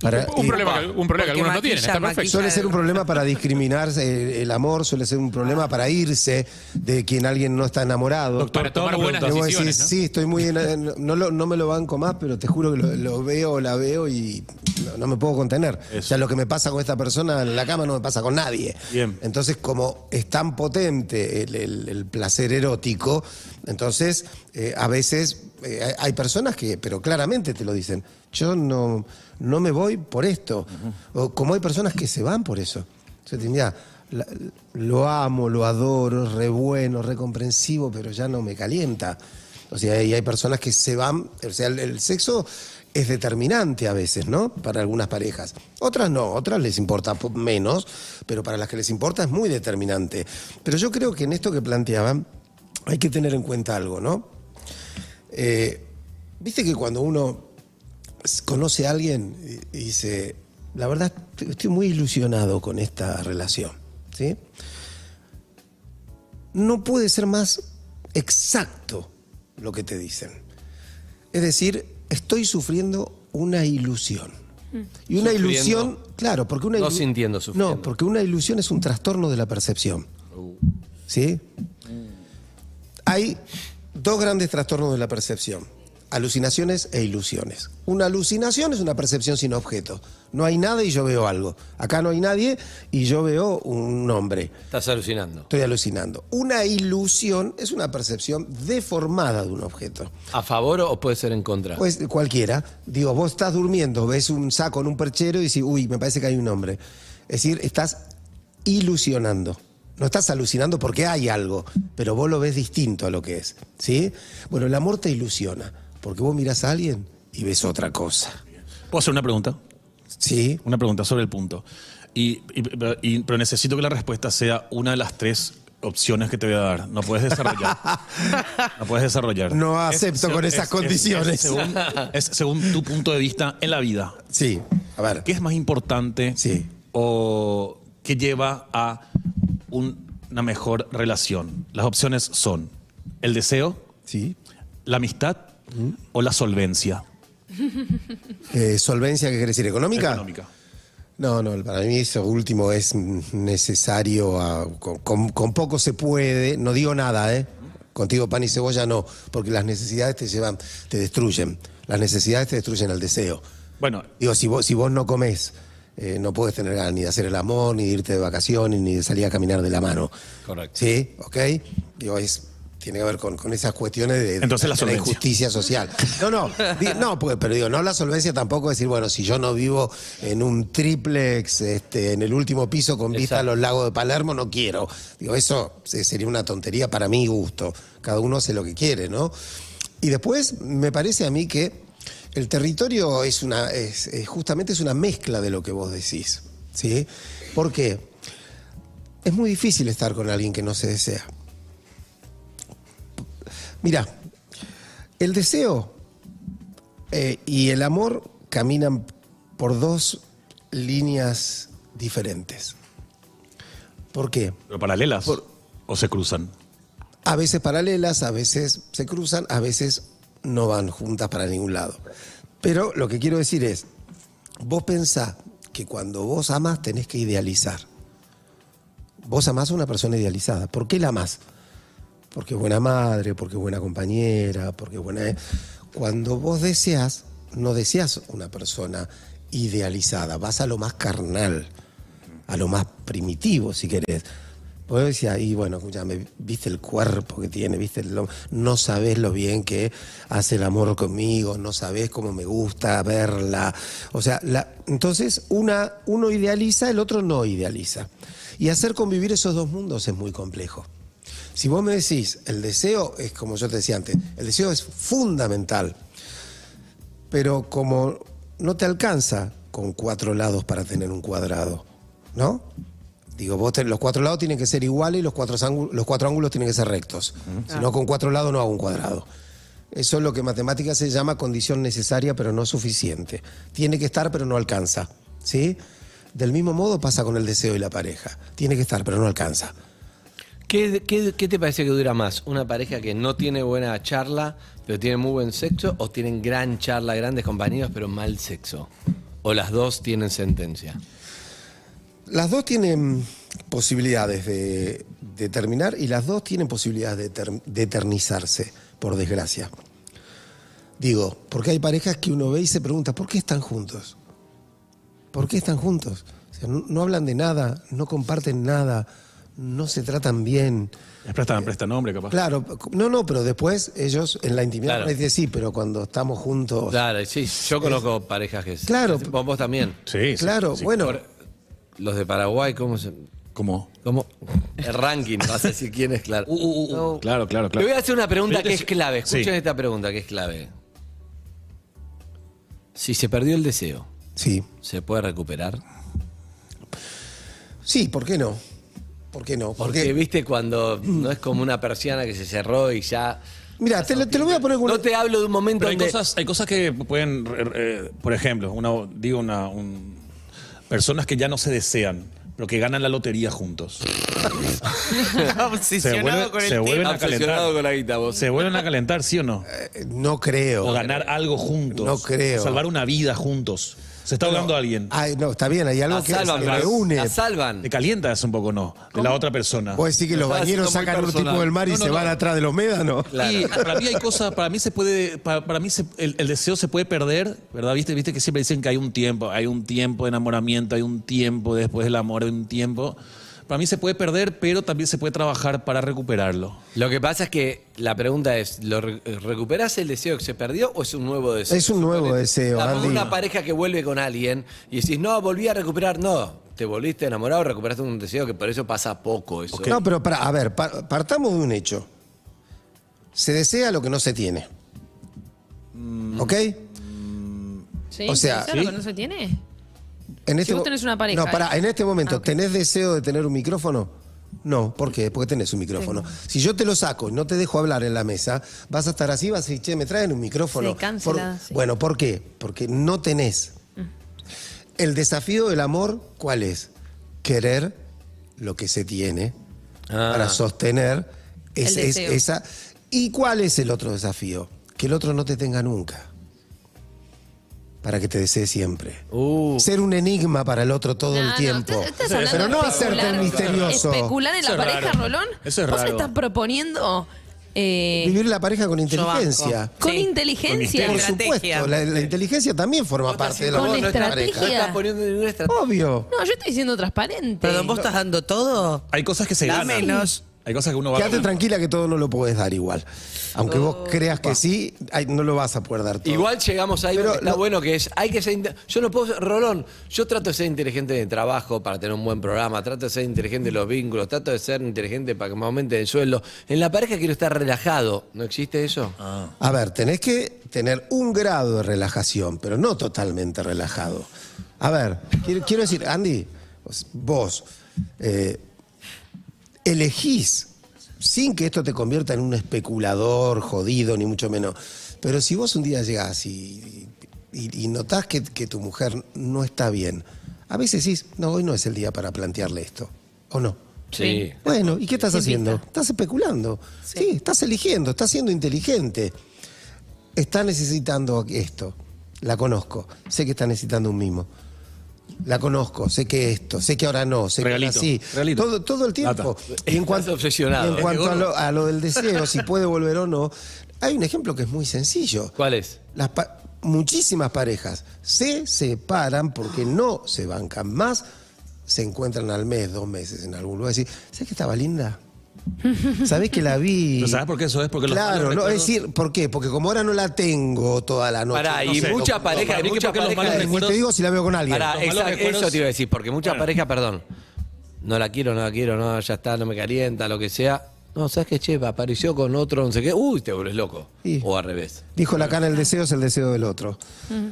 Para- Un y- problema, que- un problema que Porque algunos no tienen, está perfecto. Suele ser un problema para discriminar eh, el amor, suele ser un problema para irse de quien alguien no está enamorado. Doctor, Para tomar buenas decisiones, decís, ¿no? sí, estoy muy en- no, lo- no me lo banco más, pero te juro que lo, lo veo o la veo y no, no me puedo contener. Eso. O sea, lo que me pasa con esta persona en la cama no me pasa con nadie. Bien. Entonces, como es tan potente el, el- el placer erótico, entonces eh, a veces eh, hay personas que, pero claramente te lo dicen, yo no, no me voy por esto. O como hay personas que se van por eso. O sea, te- mira, la- lo amo, lo adoro, es re bueno, re comprensivo, pero ya no me calienta. O sea, y hay personas que se van, o sea, el, el sexo es determinante a veces, ¿no? Para algunas parejas. Otras no, otras les importa po- menos, pero para las que les importa es muy determinante. Pero yo creo que en esto que planteaban hay que tener en cuenta algo, ¿no? Eh, Viste que cuando uno conoce a alguien y, dice, la verdad estoy- muy ilusionado con esta relación, ¿sí? No puede ser más exacto lo que te dicen. Es decir, estoy sufriendo una ilusión. Y una Sufriendo. ilusión, claro, porque una No ilu- sintiendo, sufriendo. No, porque una ilusión es un trastorno de la percepción. ¿Sí? Hay dos grandes trastornos de la percepción. Alucinaciones e ilusiones. Una alucinación es una percepción sin objeto. No hay nada y yo veo algo. Acá no hay nadie y yo veo un nombre. Estás alucinando. Estoy alucinando. Una ilusión es una percepción deformada de un objeto. ¿A favor o puede ser en contra? Pues cualquiera. Digo, vos estás durmiendo, ves un saco en un perchero y dices, uy, me parece que hay un hombre. Es decir, estás ilusionando. No estás alucinando porque hay algo, pero vos lo ves distinto a lo que es. ¿Sí? Bueno, el amor te ilusiona, porque vos mirás a alguien y ves otra cosa. ¿Puedo hacer una pregunta? ¿Sí? Una pregunta sobre el punto. Y, y- pero- y- pero necesito que la respuesta sea una de las tres opciones que te voy a dar. No puedes desarrollar. no puedes desarrollar. No Es acepto con esas condiciones. Es, según, es según tu punto de vista en la vida. Sí. A ver. ¿Qué es más importante Sí. o qué lleva a un- una mejor relación? Las opciones son el deseo, Sí. la amistad o la solvencia [laughs] Eh, ¿Solvencia qué quiere decir? ¿Económica? económica. No, no, para mí eso último es necesario, con, con- con poco se puede, no digo nada, ¿eh? Contigo pan y cebolla no, porque las necesidades te llevan, te destruyen, las necesidades te destruyen al deseo. Bueno, Digo, si vos, si vos no comés, eh, no puedes tener ganas ni de hacer el amor, ni de irte de vacaciones, ni de salir a caminar de la mano. Correcto. ¿Sí? ¿Ok? Digo, es, tiene que ver con, con esas cuestiones de, de Entonces la de injusticia social. No, no, di- no, pues, pero digo, no la solvencia tampoco decir, bueno, si yo no vivo en un triplex, este, en el último piso con vista a los lagos de Palermo, no quiero. Digo, eso se- sería una tontería para mi gusto. Cada uno hace lo que quiere, ¿no? Y después me parece a mí que el territorio es una, es, es- justamente es una mezcla de lo que vos decís, ¿sí? ¿Por qué? Es muy difícil estar con alguien que no se desea. Mira, el deseo eh, y el amor caminan por dos líneas diferentes. ¿Por qué? pero paralelas Por- o se cruzan. A veces paralelas, a veces se cruzan, a veces no van juntas para ningún lado. Pero lo que quiero decir es, vos pensás que cuando vos amás tenés que idealizar. Vos amás a una persona idealizada. ¿Por qué la amás? Porque es buena madre, porque es buena compañera, porque es buena... Cuando vos deseas, no deseas una persona idealizada, vas a lo más carnal, a lo más primitivo, si querés. Vos decías, y bueno, escúchame, viste el cuerpo que tiene, viste el no sabés lo bien que hace el amor conmigo, no sabés cómo me gusta verla. O sea, entonces una, uno idealiza, el otro no idealiza. Y hacer convivir esos dos mundos es muy complejo. Si vos me decís, el deseo es como yo te decía antes, el deseo es fundamental, pero como no te alcanza con cuatro lados para tener un cuadrado, ¿no? Digo, vos ten- los cuatro lados tienen que ser iguales y los cuatro, ángulos, los cuatro ángulos tienen que ser rectos. Si no, con cuatro lados no hago un cuadrado. Eso es lo que en matemáticas se llama condición necesaria, pero no suficiente. Tiene que estar, pero no alcanza. ¿Sí? Del mismo modo pasa con el deseo y la pareja. Tiene que estar, pero no alcanza. ¿Qué, te parece que dura más? ¿Una pareja que no tiene buena charla, pero tiene muy buen sexo? ¿O tienen gran charla, grandes compañeros, pero mal sexo? ¿O las dos tienen sentencia? Las dos tienen posibilidades de, terminar y las dos tienen posibilidades de, ter- de eternizarse, por desgracia. Digo, porque hay parejas que uno ve y se pregunta, ¿por qué están juntos? ¿Por qué están juntos? No hablan de nada, no comparten nada, no se tratan bien. Les prestan, prestan nombre, capaz. Claro, no, no, pero después ellos en la intimidad Claro. decir, sí, pero cuando estamos juntos... Claro, sí, yo conozco parejas que... Claro. Vos, vos también. Sí, sí, claro, sí. bueno, Los de Paraguay, ¿cómo se...? ¿Cómo? ¿Cómo? El ranking, vas a decir quién es claro. [laughs] Uh, Claro, claro, Le claro. voy a hacer una pregunta que es clave. Escuchen Sí. esta pregunta que es clave. Si se perdió el deseo, sí, ¿se puede recuperar? sí, ¿por qué no? ¿Por qué no? Porque, viste, cuando no es como una persiana que se cerró y ya... Mira, te, lo- te lo voy a poner con No te hablo de un momento Pero hay donde... cosas, hay cosas que pueden, eh, por ejemplo, una, digo una, un- personas que ya no se desean, pero que ganan la lotería juntos. [laughs] Obsesionado vuelve- con el se tema. vuelven a Obsesionado calentar. con la guita, vos. ¿Se vuelven a calentar, sí o no? Eh, No creo. O ganar algo juntos. No creo. Salvar una vida juntos. Se está ahogando a alguien. Ay, no, está bien, hay algo La que, salvan, que reúne. La salvan. Te calientas un poco, ¿no? De la otra persona. Vos decís que Lo los bañeros haciendo muy sacan un personal. tipo del mar y No, no, se no. van atrás de los médanos. Claro. Y para mí hay cosas, para mí se puede, para, para mí se- el, el deseo se puede perder, ¿verdad? Viste, viste que siempre dicen que hay un tiempo, hay un tiempo de enamoramiento, hay un tiempo después del amor, hay un tiempo. Para mí se puede perder, pero también se puede trabajar para recuperarlo. Lo que pasa es que la pregunta es, ¿lo re- ¿recuperás el deseo que se perdió o es un nuevo deseo? Es un nuevo deseo, Ah, Andy. Una pareja que vuelve con alguien y decís, no, volví a recuperar. No, te volviste enamorado, recuperaste un deseo que por eso pasa poco. Eso. No, pero para, a ver, pa- partamos de un hecho. Se desea lo que no se tiene. ¿Ok? ¿Sí? O sea, ¿Sabes lo ¿sí? que no se tiene? En este vos tenés una pareja No, para, en este momento, Ah. ¿tenés deseo de tener un micrófono? No, ¿por qué? Porque tenés un micrófono. Si yo te lo saco y no te dejo hablar en la mesa, vas a estar así, vas a decir, che, me traen un micrófono. Sí, cancelada, Por- sí. Mm. Bueno, ¿por qué? Porque no tenés. El desafío del amor, ¿cuál es? Querer lo que se tiene Ah. para sostener es- es- esa. ¿Y cuál es el otro desafío? Que el otro no te tenga nunca. Para que te desee siempre. Uh, Ser un enigma para el otro todo No, el no, tiempo. estás- estás hablando Pero no hacerte el misterioso. Especular en Eso la es pareja, raro. Rolón. Eso es Vos raro. estás proponiendo eh, Vivir la pareja con inteligencia. con Sí, inteligencia. Por supuesto, la, la inteligencia también forma parte de la Con estrategia. no pareja. estás poniendo ninguna estrategia. Obvio. No, yo estoy siendo transparente. Perdón, ¿vos estás dando todo? Hay cosas que se Da ganan. menos. Hay cosas que uno va Quédate tranquila que todo no lo puedes dar igual. Aunque vos creas que sí, ay, no lo vas a poder dar todo. Igual llegamos ahí, Pero está lo- bueno que es, hay que ser, inte- yo no puedo, ser- Rolón, yo trato de ser inteligente de trabajo para tener un buen programa, trato de ser inteligente en los vínculos, trato de ser inteligente para que me aumente el sueldo. En la pareja quiero estar relajado, ¿no existe eso? A ver, tenés que tener un grado de relajación, pero no totalmente relajado. A ver, quiero, quiero decir, Andy, vos eh, elegís, sin que esto te convierta en un especulador jodido, ni mucho menos, pero si vos un día llegás y, y- y notás que, que tu mujer no está bien, a veces decís, no, hoy no es el día para plantearle esto, ¿o no? Sí. Bueno, ¿y qué estás Sí, haciendo? pinta. Estás especulando. Sí. estás eligiendo, estás siendo inteligente. Está necesitando esto. La conozco. Sé que está necesitando un mimo. La conozco, sé que esto, sé que ahora no, sé Regalito, que así. regalito. Todo, todo el tiempo. Y en cuanto, obsesionado. y en cuanto a, lo, a lo del deseo, si puede volver o no, hay un ejemplo que es muy sencillo. ¿Cuál es? Las pa- muchísimas parejas se separan porque no se bancan más, se encuentran al mes, dos meses en algún lugar y decir, ¿sabes que estaba linda? [laughs] ¿Sabés que la vi? ¿Pero sabes por qué eso es? Porque los Claro, malos no, es decir, ¿por qué? Porque como ahora no la tengo toda la noche. Pará, no y sé, no- Ni recuerdos- te digo si la veo con alguien. Pará, recuerdos- eso te iba a decir, porque muchas Bueno. parejas, perdón, no la quiero, no la quiero, no, ya está, no me calienta, lo que sea. No, ¿sabes qué, che? Apareció con otro, no sé qué. Uy, te vuelves loco. Sí. O al revés. Dijo Lacan, el deseo es el deseo del otro.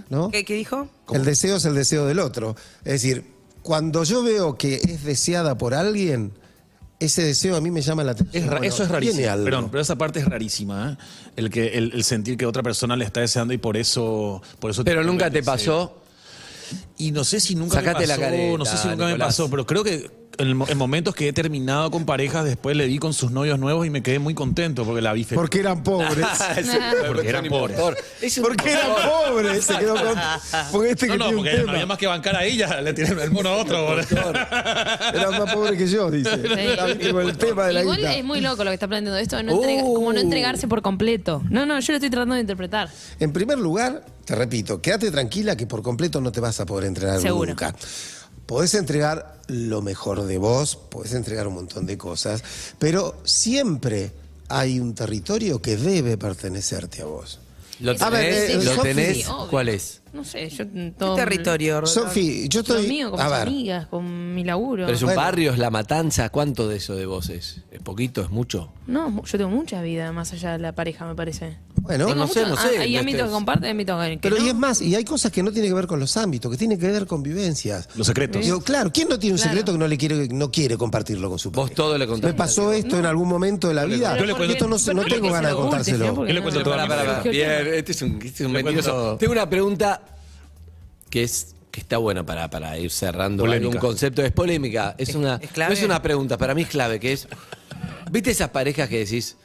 ¿No? ¿Qué, qué dijo? El deseo es el deseo del otro. Es decir, cuando yo veo que es deseada por alguien, ese deseo a mí me llama la atención. Es Bueno, eso es rarísimo. Perdón, pero esa parte es rarísima. ¿eh? El, que, el, el sentir que otra persona le está deseando y por eso. Por eso Pero nunca te deseo. pasó. Y no sé si nunca Sacate me la pasó, careta, no sé si nunca me pasó, pero creo que en, mo- en momentos que he terminado con parejas, después le vi con sus novios nuevos y me quedé muy contento porque la vi feliz. Porque eran pobres. [laughs] Porque eran pobres. Porque eran pobres. Se quedó con. Porque este No, que no, un porque no había más que bancar a ella, le tiré el mono a otro. Era más pobre que yo, dice. Está bien, con el tema de la Igual guita. es muy loco lo que está planteando esto, de no entrega- Uh. como no entregarse por completo. No, no, yo lo estoy tratando de interpretar. En primer lugar, te repito, quédate tranquila que por completo no te vas a poder entregar Seguro. nunca. Podés entregar lo mejor de vos, podés entregar un montón de cosas, pero siempre hay un territorio que debe pertenecerte a vos. ¿Lo A ver, tenés? eh, ¿Lo tenés? ¿Cuál es? No sé, yo ¿Qué todo. territorio, Rolón? Sofi, yo estoy. mío, con a mis ver, amigas, con mi laburo. Pero es un Bueno. barrio, es la matanza. ¿Cuánto de eso de vos es? ¿Es poquito? ¿Es mucho? No, mu- yo tengo mucha vida más allá de la pareja, me parece. bueno, Tengo no sé, mucho- no sé, ah, Hay este ámbitos que comparten, hay ámbitos que pero no. y es más, y hay cosas que no tienen que ver con los ámbitos, que tienen que ver con vivencias. Los secretos. Digo, claro, ¿quién no tiene un Claro. secreto que no le quiere, no quiere compartirlo con su Vos pareja? todo le ¿Me contás. pasó esto en algún momento de la vida? yo le cuento- esto no, sé- no pero tengo ganas de lo contárselo. Yo le no- cuento todo a Pará, mi pará, pará. Surgió el Bien, este es un, este es un Le mentiroso. cuento- Tengo una pregunta que es que está buena para, para ir cerrando Polémica. algún concepto. Es polémica. Es una, es clave? No es una pregunta, para mí es clave, que es. ¿Viste esas parejas que decís?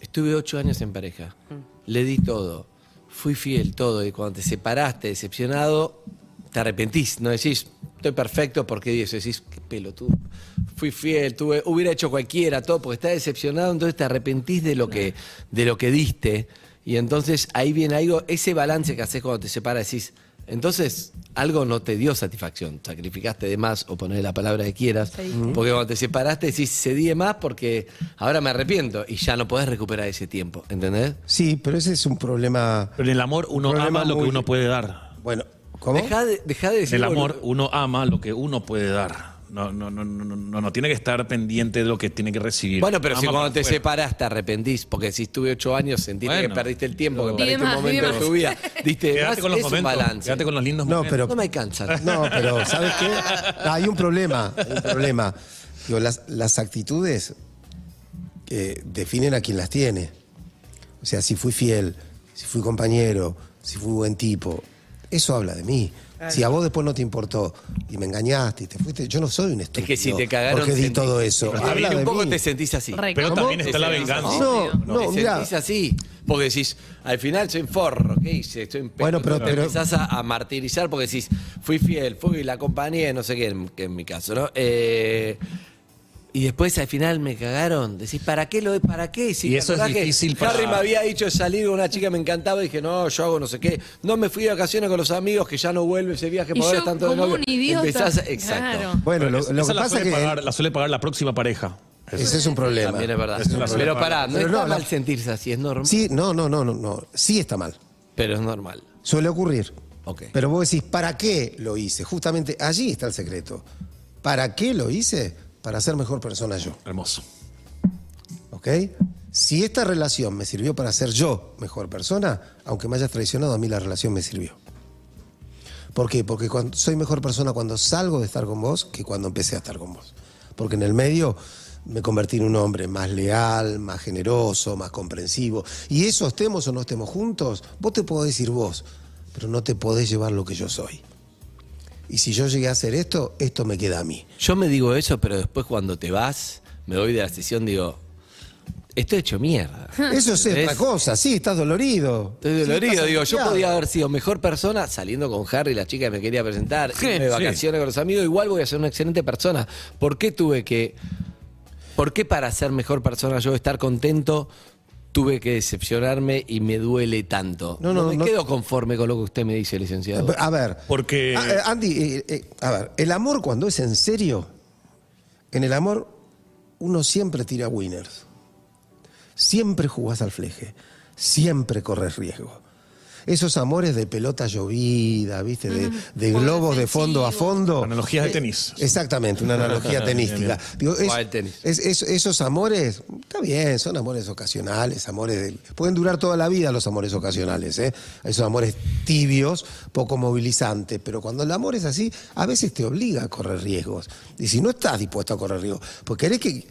Estuve ocho años en pareja. Le di todo. Fui fiel, todo. Y cuando te separaste, decepcionado, te arrepentís. No decís, estoy perfecto porque di eso. Decís, qué pelotudo. Fui fiel, tuve, hubiera hecho cualquiera, todo, porque estás decepcionado, entonces te arrepentís de lo que, de lo que diste. Y entonces ahí viene algo, ese balance que haces cuando te separas, decís, entonces algo no te dio satisfacción, sacrificaste de más, o poner la palabra que quieras, porque cuando te separaste decís, cedí de más porque ahora me arrepiento y ya no podés recuperar ese tiempo, ¿entendés? Sí, pero ese es un problema. Pero en el amor uno ama lo que uno puede dar. Bueno, ¿cómo? Dejá de, dejá de En decir el amor uno ama lo que uno puede dar. No, no, no, no, no, no, no tiene que estar pendiente de lo que tiene que recibir. Bueno, pero si cuando te fuera. separás te arrepentís, porque si estuve ocho años sentiste Bueno. que perdiste el tiempo, que perdiste más, un momento de tu vida, [laughs] diste con los es un momentos. balance. Quédate con los lindos No, momentos. pero- No me alcanzan. No, pero ¿sabes qué? Hay un problema, un problema. Digo, las, las actitudes eh, definen a quien las tiene. O sea, si fui fiel, si fui compañero, si fui buen tipo, eso habla de mí. Si a vos después no te importó y me engañaste y te fuiste, yo no soy un Es estúpido. que si te cagaron. Porque di todo eso. Habla un de poco mí. te sentís así. Pero ¿Cómo? también está la venganza. así. No, no, te mirá. sentís así. Porque decís, al final soy un forro, ¿qué hice? Estoy en Bueno, pero- te pero- empezás a, a martirizar porque decís, fui fiel, fui la compañía, no sé qué, en, que en mi caso, ¿no? Eh, y después al final me cagaron. Decís, ¿para qué lo ¿Para qué? Si Y eso es difícil para- Harry me había dicho de salir con una chica, me encantaba, y dije, no, yo hago no sé qué. No me fui de vacaciones con los amigos, que ya no vuelve ese viaje Y por ahora yo, tanto de como novio. un idiota. Empezás exacto. Claro. Bueno, lo, lo que la pasa es que pagar, la suele pagar la próxima pareja. ese es un problema. También es verdad. Es la Pero pará, no Pero está no, la- mal sentirse así, es normal. Sí, no, no, no, no, no. Sí está mal. Pero es normal. Suele ocurrir. Ok. Pero vos decís, ¿para qué lo hice? Justamente allí está el secreto. ¿Para qué lo hice? Para ser mejor persona yo. Hermoso. ¿Ok? Si esta relación me sirvió para ser yo mejor persona, aunque me hayas traicionado, a mí la relación me sirvió. ¿Por qué? Porque cuando, soy mejor persona cuando salgo de estar con vos que cuando empecé a estar con vos. Porque en el medio me convertí en un hombre más leal, más generoso, más comprensivo. Y eso, estemos o no estemos juntos, vos te podés decir vos, pero no te podés llevar lo que yo soy. Y si yo llegué a hacer esto, esto me queda a mí. Yo me digo eso, pero después cuando te vas, me voy de la sesión, digo, estoy hecho mierda. [laughs] Eso es otra cosa, sí, estás dolorido. Estoy dolorido, digo, yo podía haber sido mejor persona saliendo con Harry, la chica que me quería presentar, irme de Sí. vacaciones con los amigos, igual voy a ser una excelente persona. ¿Por qué tuve que, por qué para ser mejor persona yo estar contento tuve que decepcionarme y me duele tanto? No, no, me no. quedo conforme con lo que usted me dice, licenciado. A ver. Porque- Ah, eh, Andy, eh, eh, a ver, el amor cuando es en serio, en el amor uno siempre tira winners. Siempre jugás al fleje. Siempre corres riesgo. Esos amores de pelota llovida, ¿viste? De, globos de fondo a fondo. Analogías de Eh, tenis. Exactamente, una analogía [laughs] tenística. Digo, es- Jugar al tenis. es- es- esos amores, está bien, son amores ocasionales, amores de- pueden durar toda la vida los amores ocasionales, ¿eh? esos amores tibios, poco movilizantes, pero cuando el amor es así, a veces te obliga a correr riesgos. Y si no estás dispuesto a correr riesgos, porque querés que...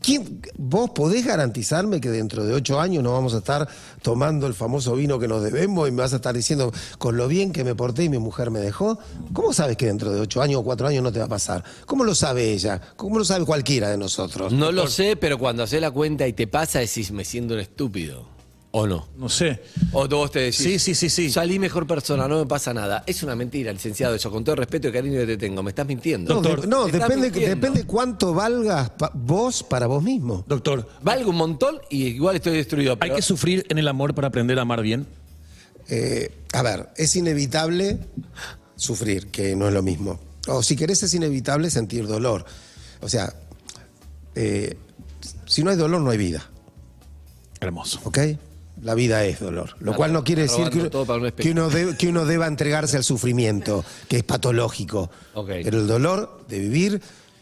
¿quién- ¿Vos podés garantizarme que dentro de ocho años no vamos a estar tomando el famoso vino que nos debemos y me vas a estar diciendo con lo bien que me porté y mi mujer me dejó? ¿Cómo sabes que dentro de ocho años o cuatro años no te va a pasar? ¿Cómo lo sabe ella? ¿Cómo lo sabe cualquiera de nosotros? No lo sé, pero cuando haces la cuenta y te pasa, decís, me siento un estúpido. ¿O no? No sé. O vos te decís, Sí, sí, sí, sí. salí mejor persona, no me pasa nada. Es una mentira, licenciado, eso, con todo el respeto y cariño que te tengo. Me estás mintiendo. No, de- Doctor, no, depende, mintiendo. depende cuánto valgas pa- vos para vos mismo. Doctor, Valgo un montón y igual estoy destruido. ¿hay que sufrir en el amor para aprender a amar bien? Eh, a ver, es inevitable sufrir, que no es lo mismo. O si querés, es inevitable sentir dolor. O sea, eh, si no hay dolor, no hay vida. Hermoso. ¿Ok? La vida es dolor. Lo cual no quiere decir que, un uno de- que uno deba entregarse al sufrimiento, que es patológico. Pero el dolor de vivir,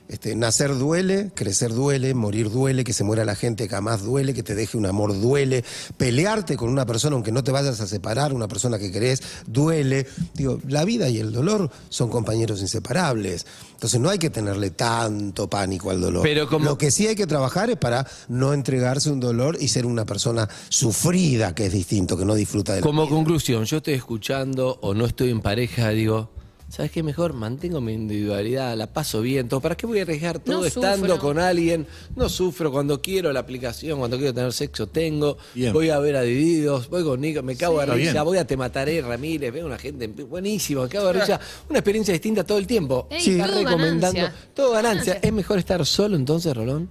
este, nacer duele, crecer duele, morir duele, que se muera la gente que jamás duele, que te deje un amor duele, pelearte con una persona aunque no te vayas a separar, una persona que querés, duele. Digo, la vida y el dolor son compañeros inseparables. Entonces no hay que tenerle tanto pánico al dolor. Pero como- Lo que sí hay que trabajar es para no entregarse un dolor y ser una persona sufrida, que es distinto, que no disfruta de la Como conclusión, yo estoy escuchando o no estoy en pareja, digo, ¿sabes qué mejor? Mantengo mi individualidad, la paso bien, todo. ¿Para qué voy a arriesgar todo No estando sufro. con alguien? No sufro cuando quiero la aplicación, cuando quiero tener sexo tengo. Bien. Voy a ver a Divididos, voy con Nico, me cago de Está risa, bien. voy a Te Mataré, Ramírez, veo una gente buenísimo, me cago de risa. [laughs] Una experiencia distinta todo el tiempo. Ey, todo recomendando. ganancia. Todo ganancia. ¿Es mejor estar solo entonces, Rolón?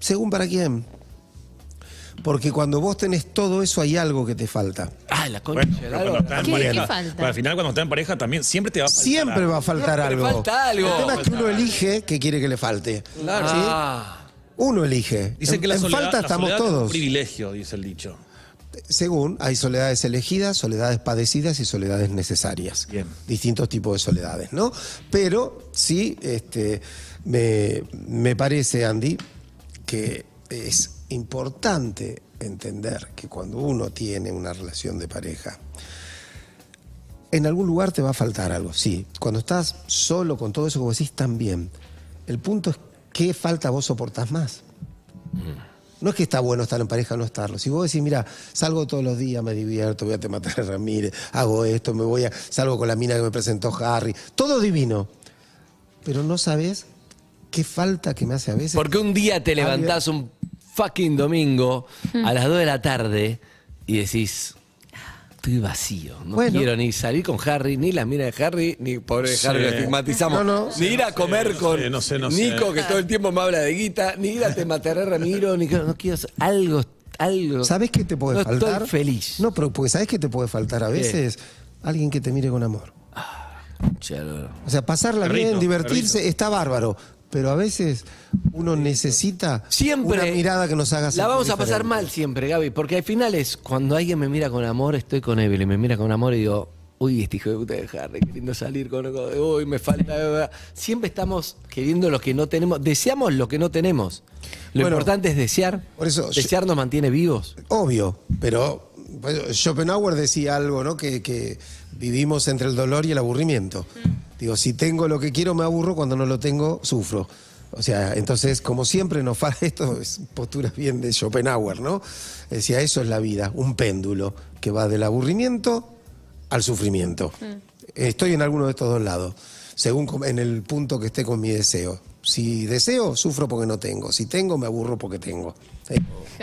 Según para quién. Porque cuando vos tenés todo eso hay algo que te falta. Ah, la concha. Bueno, pero la cuando lora. está en ¿Qué- pareja, qué falta? pero al final cuando está en pareja también siempre te va a faltar Siempre algo. va a faltar Siempre algo. falta algo. El tema es que uno elige qué quiere que le falte. Claro. ¿Sí? Ah. Uno elige. Dicen en, que la en soledad, falta la estamos soledad es un todos. privilegio, dice el dicho. Según, hay soledades elegidas, soledades padecidas y soledades necesarias. Bien. Distintos tipos de soledades, ¿no? Pero sí, este, me, me parece, Andy, que es importante entender que cuando uno tiene una relación de pareja, en algún lugar te va a faltar algo, sí. Cuando estás solo con todo eso vos decís también, el punto es qué falta vos soportás más. No es que está bueno estar en pareja o no estarlo. Si vos decís, mira, salgo todos los días, me divierto, voy a te matar a Ramírez, hago esto, me voy a. salgo con la mina que me presentó Harry, todo divino. Pero no sabes qué falta que me hace a veces. Porque un día te levantás un fucking domingo a las 2 de la tarde y decís, estoy vacío. No Bueno. quiero ni salir con Harry, ni la mina de Harry, ni pobre Sí. Harry lo estigmatizamos. No, no. ni ir a comer no con sé, no sé, no sé. Nico, que todo el tiempo me habla de guita, ni ir a te mataré Ramiro, ni que no quiero hacer algo, algo. ¿Sabés qué te puede no faltar? Estoy feliz. No, pero porque ¿sabés qué te puede faltar a veces? Alguien que te mire con amor. Chalo. O sea, pasarla Perrito, bien, divertirse, perrito. está bárbaro. Pero a veces uno necesita Siempre. una mirada que nos haga La sentir vamos a pasar mal siempre, Gaby, porque al final es cuando alguien me mira con amor, estoy con Evelyn, me mira con amor y digo, uy, este hijo de puta de Harry, queriendo salir con. con- Uy, me falta. Siempre estamos queriendo lo que no tenemos, deseamos lo que no tenemos. Lo Bueno, importante es desear. por eso yo- desear nos mantiene vivos. Obvio, pero pues, Schopenhauer decía algo, ¿no? Que, que vivimos entre el dolor y el aburrimiento. Digo, si tengo lo que quiero, me aburro, cuando no lo tengo, sufro. O sea, entonces, como siempre nos falta, [laughs] esto es postura bien de Schopenhauer, ¿no? Decía, eso es la vida, un péndulo que va del aburrimiento al sufrimiento. Estoy en alguno de estos dos lados, según en el punto que esté con mi deseo. Si deseo, sufro porque no tengo. Si tengo, me aburro porque tengo.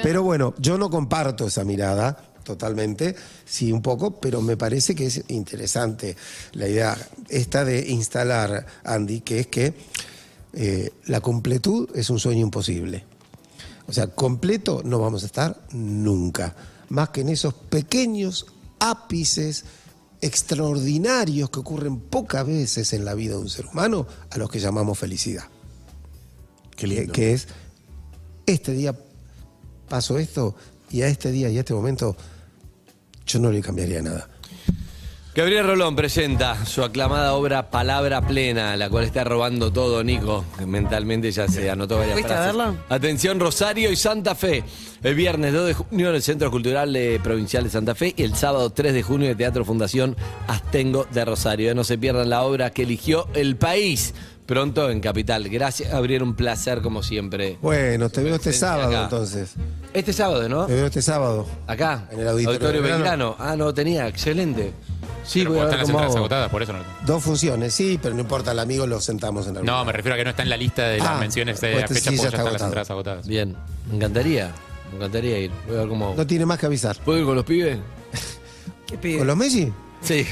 Pero bueno, yo no comparto esa mirada totalmente, sí un poco, pero me parece que es interesante la idea esta de instalar, Andy, que es que eh, la completud es un sueño imposible. O sea, completo no vamos a estar nunca, más que en esos pequeños ápices extraordinarios que ocurren pocas veces en la vida de un ser humano, a los que llamamos felicidad. Qué Que, que es, este día pasó esto y a este día y a este momento yo no le cambiaría nada. Gabriel Rolón presenta su aclamada obra Palabra Plena, la cual está robando todo, Nico. que Mentalmente ya se anotó varias ¿Fuiste a frases. verla? Atención, Rosario y Santa Fe. El viernes 2 de junio en el Centro Cultural eh, Provincial de Santa Fe y el sábado 3 de junio en el Teatro Fundación Astengo de Rosario. No se pierdan la obra que eligió el país. Pronto en Capital. Gracias, Gabriel. Un placer como siempre. Bueno, te veo este sábado acá. entonces. Este sábado, ¿no? Te veo este sábado. Acá. En el Auditorio Belgrano. Belgrano. Ah, no, tenía. Excelente. Sí, Pero voy a están ver las cómo entradas hago. agotadas, por eso no. Dos funciones, sí, pero no importa, al amigo lo sentamos en algún No, me refiero a que no está en la lista de las Ah, menciones de pues la este fecha sí porque ya ya está están las agotado. entradas agotadas. Bien, me encantaría. Me encantaría ir. Voy a ver cómo. No tiene más que avisar. ¿Puedo ir con los pibes? ¿Qué [laughs] pide? ¿Con los Messi? Sí,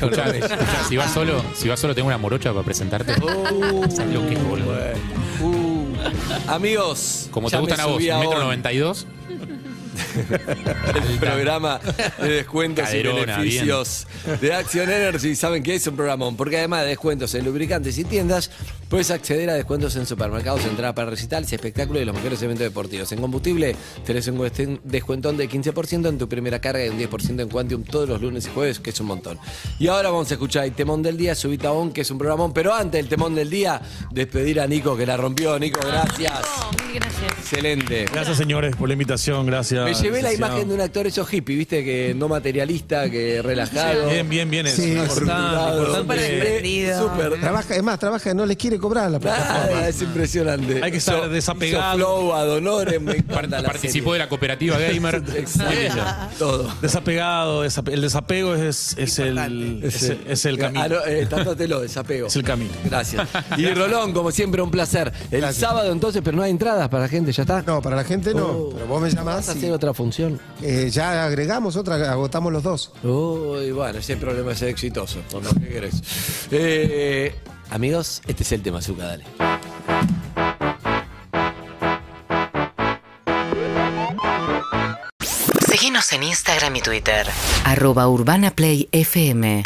si vas solo, si vas solo tengo una morocha para presentarte. [laughs] ¿Sabes lo que es, boludo? Uh. Amigos, Como ya te gustan me a vos, subí metro On, 92. [laughs] el programa de descuentos Caderona, y beneficios de Action Energy. ¿Saben qué es un programón? Porque además de descuentos en lubricantes y tiendas, puedes acceder a descuentos en supermercados, entrada para recitales, espectáculos y los mejores eventos deportivos. En combustible tenés un descuentón de 15% en tu primera carga y un 10% en Quantium todos los lunes y jueves, que es un montón. Y ahora vamos a escuchar el temón del día, Subita On, que es un programón. Pero antes del temón del día, despedir a Nico, que la rompió. Nico, gracias. Oh, mil gracias. Excelente. Gracias, señores, por la invitación. Gracias. Me llevé la imagen de un actor esos hippie, viste, que no materialista, que relajado. Bien, bien, bien. Es Sí, importante. Súper importante. desprendido. Súper. Trabaja, es más, trabaja, no les quiere cobrar a la plataforma. Es impresionante. Hay que estar Hizo- desapegado. hizo flow, ad honorem, me Par- [laughs] encanta la Participó de serie. la cooperativa [laughs] gamer. Excelente. Todo. Desapegado, desape- el desapego es, es, el, es, el- es el camino. Ah, no, eh, desapego. Es el camino. Gracias. [laughs] Y Rolón, como siempre, un placer. El Gracias. sábado entonces, pero no hay entradas para la gente, ¿ya está? No, para la gente no. Oh. Pero vos me ¿Vas llamás a y hacer otra función? eh, ya agregamos otra, agotamos los dos. Uy, bueno, ese problema es exitoso. Por lo que querés. Eh, amigos, este es el tema, Zuka, dale. Síguenos en Instagram y Twitter. Arroba Urbana Play FM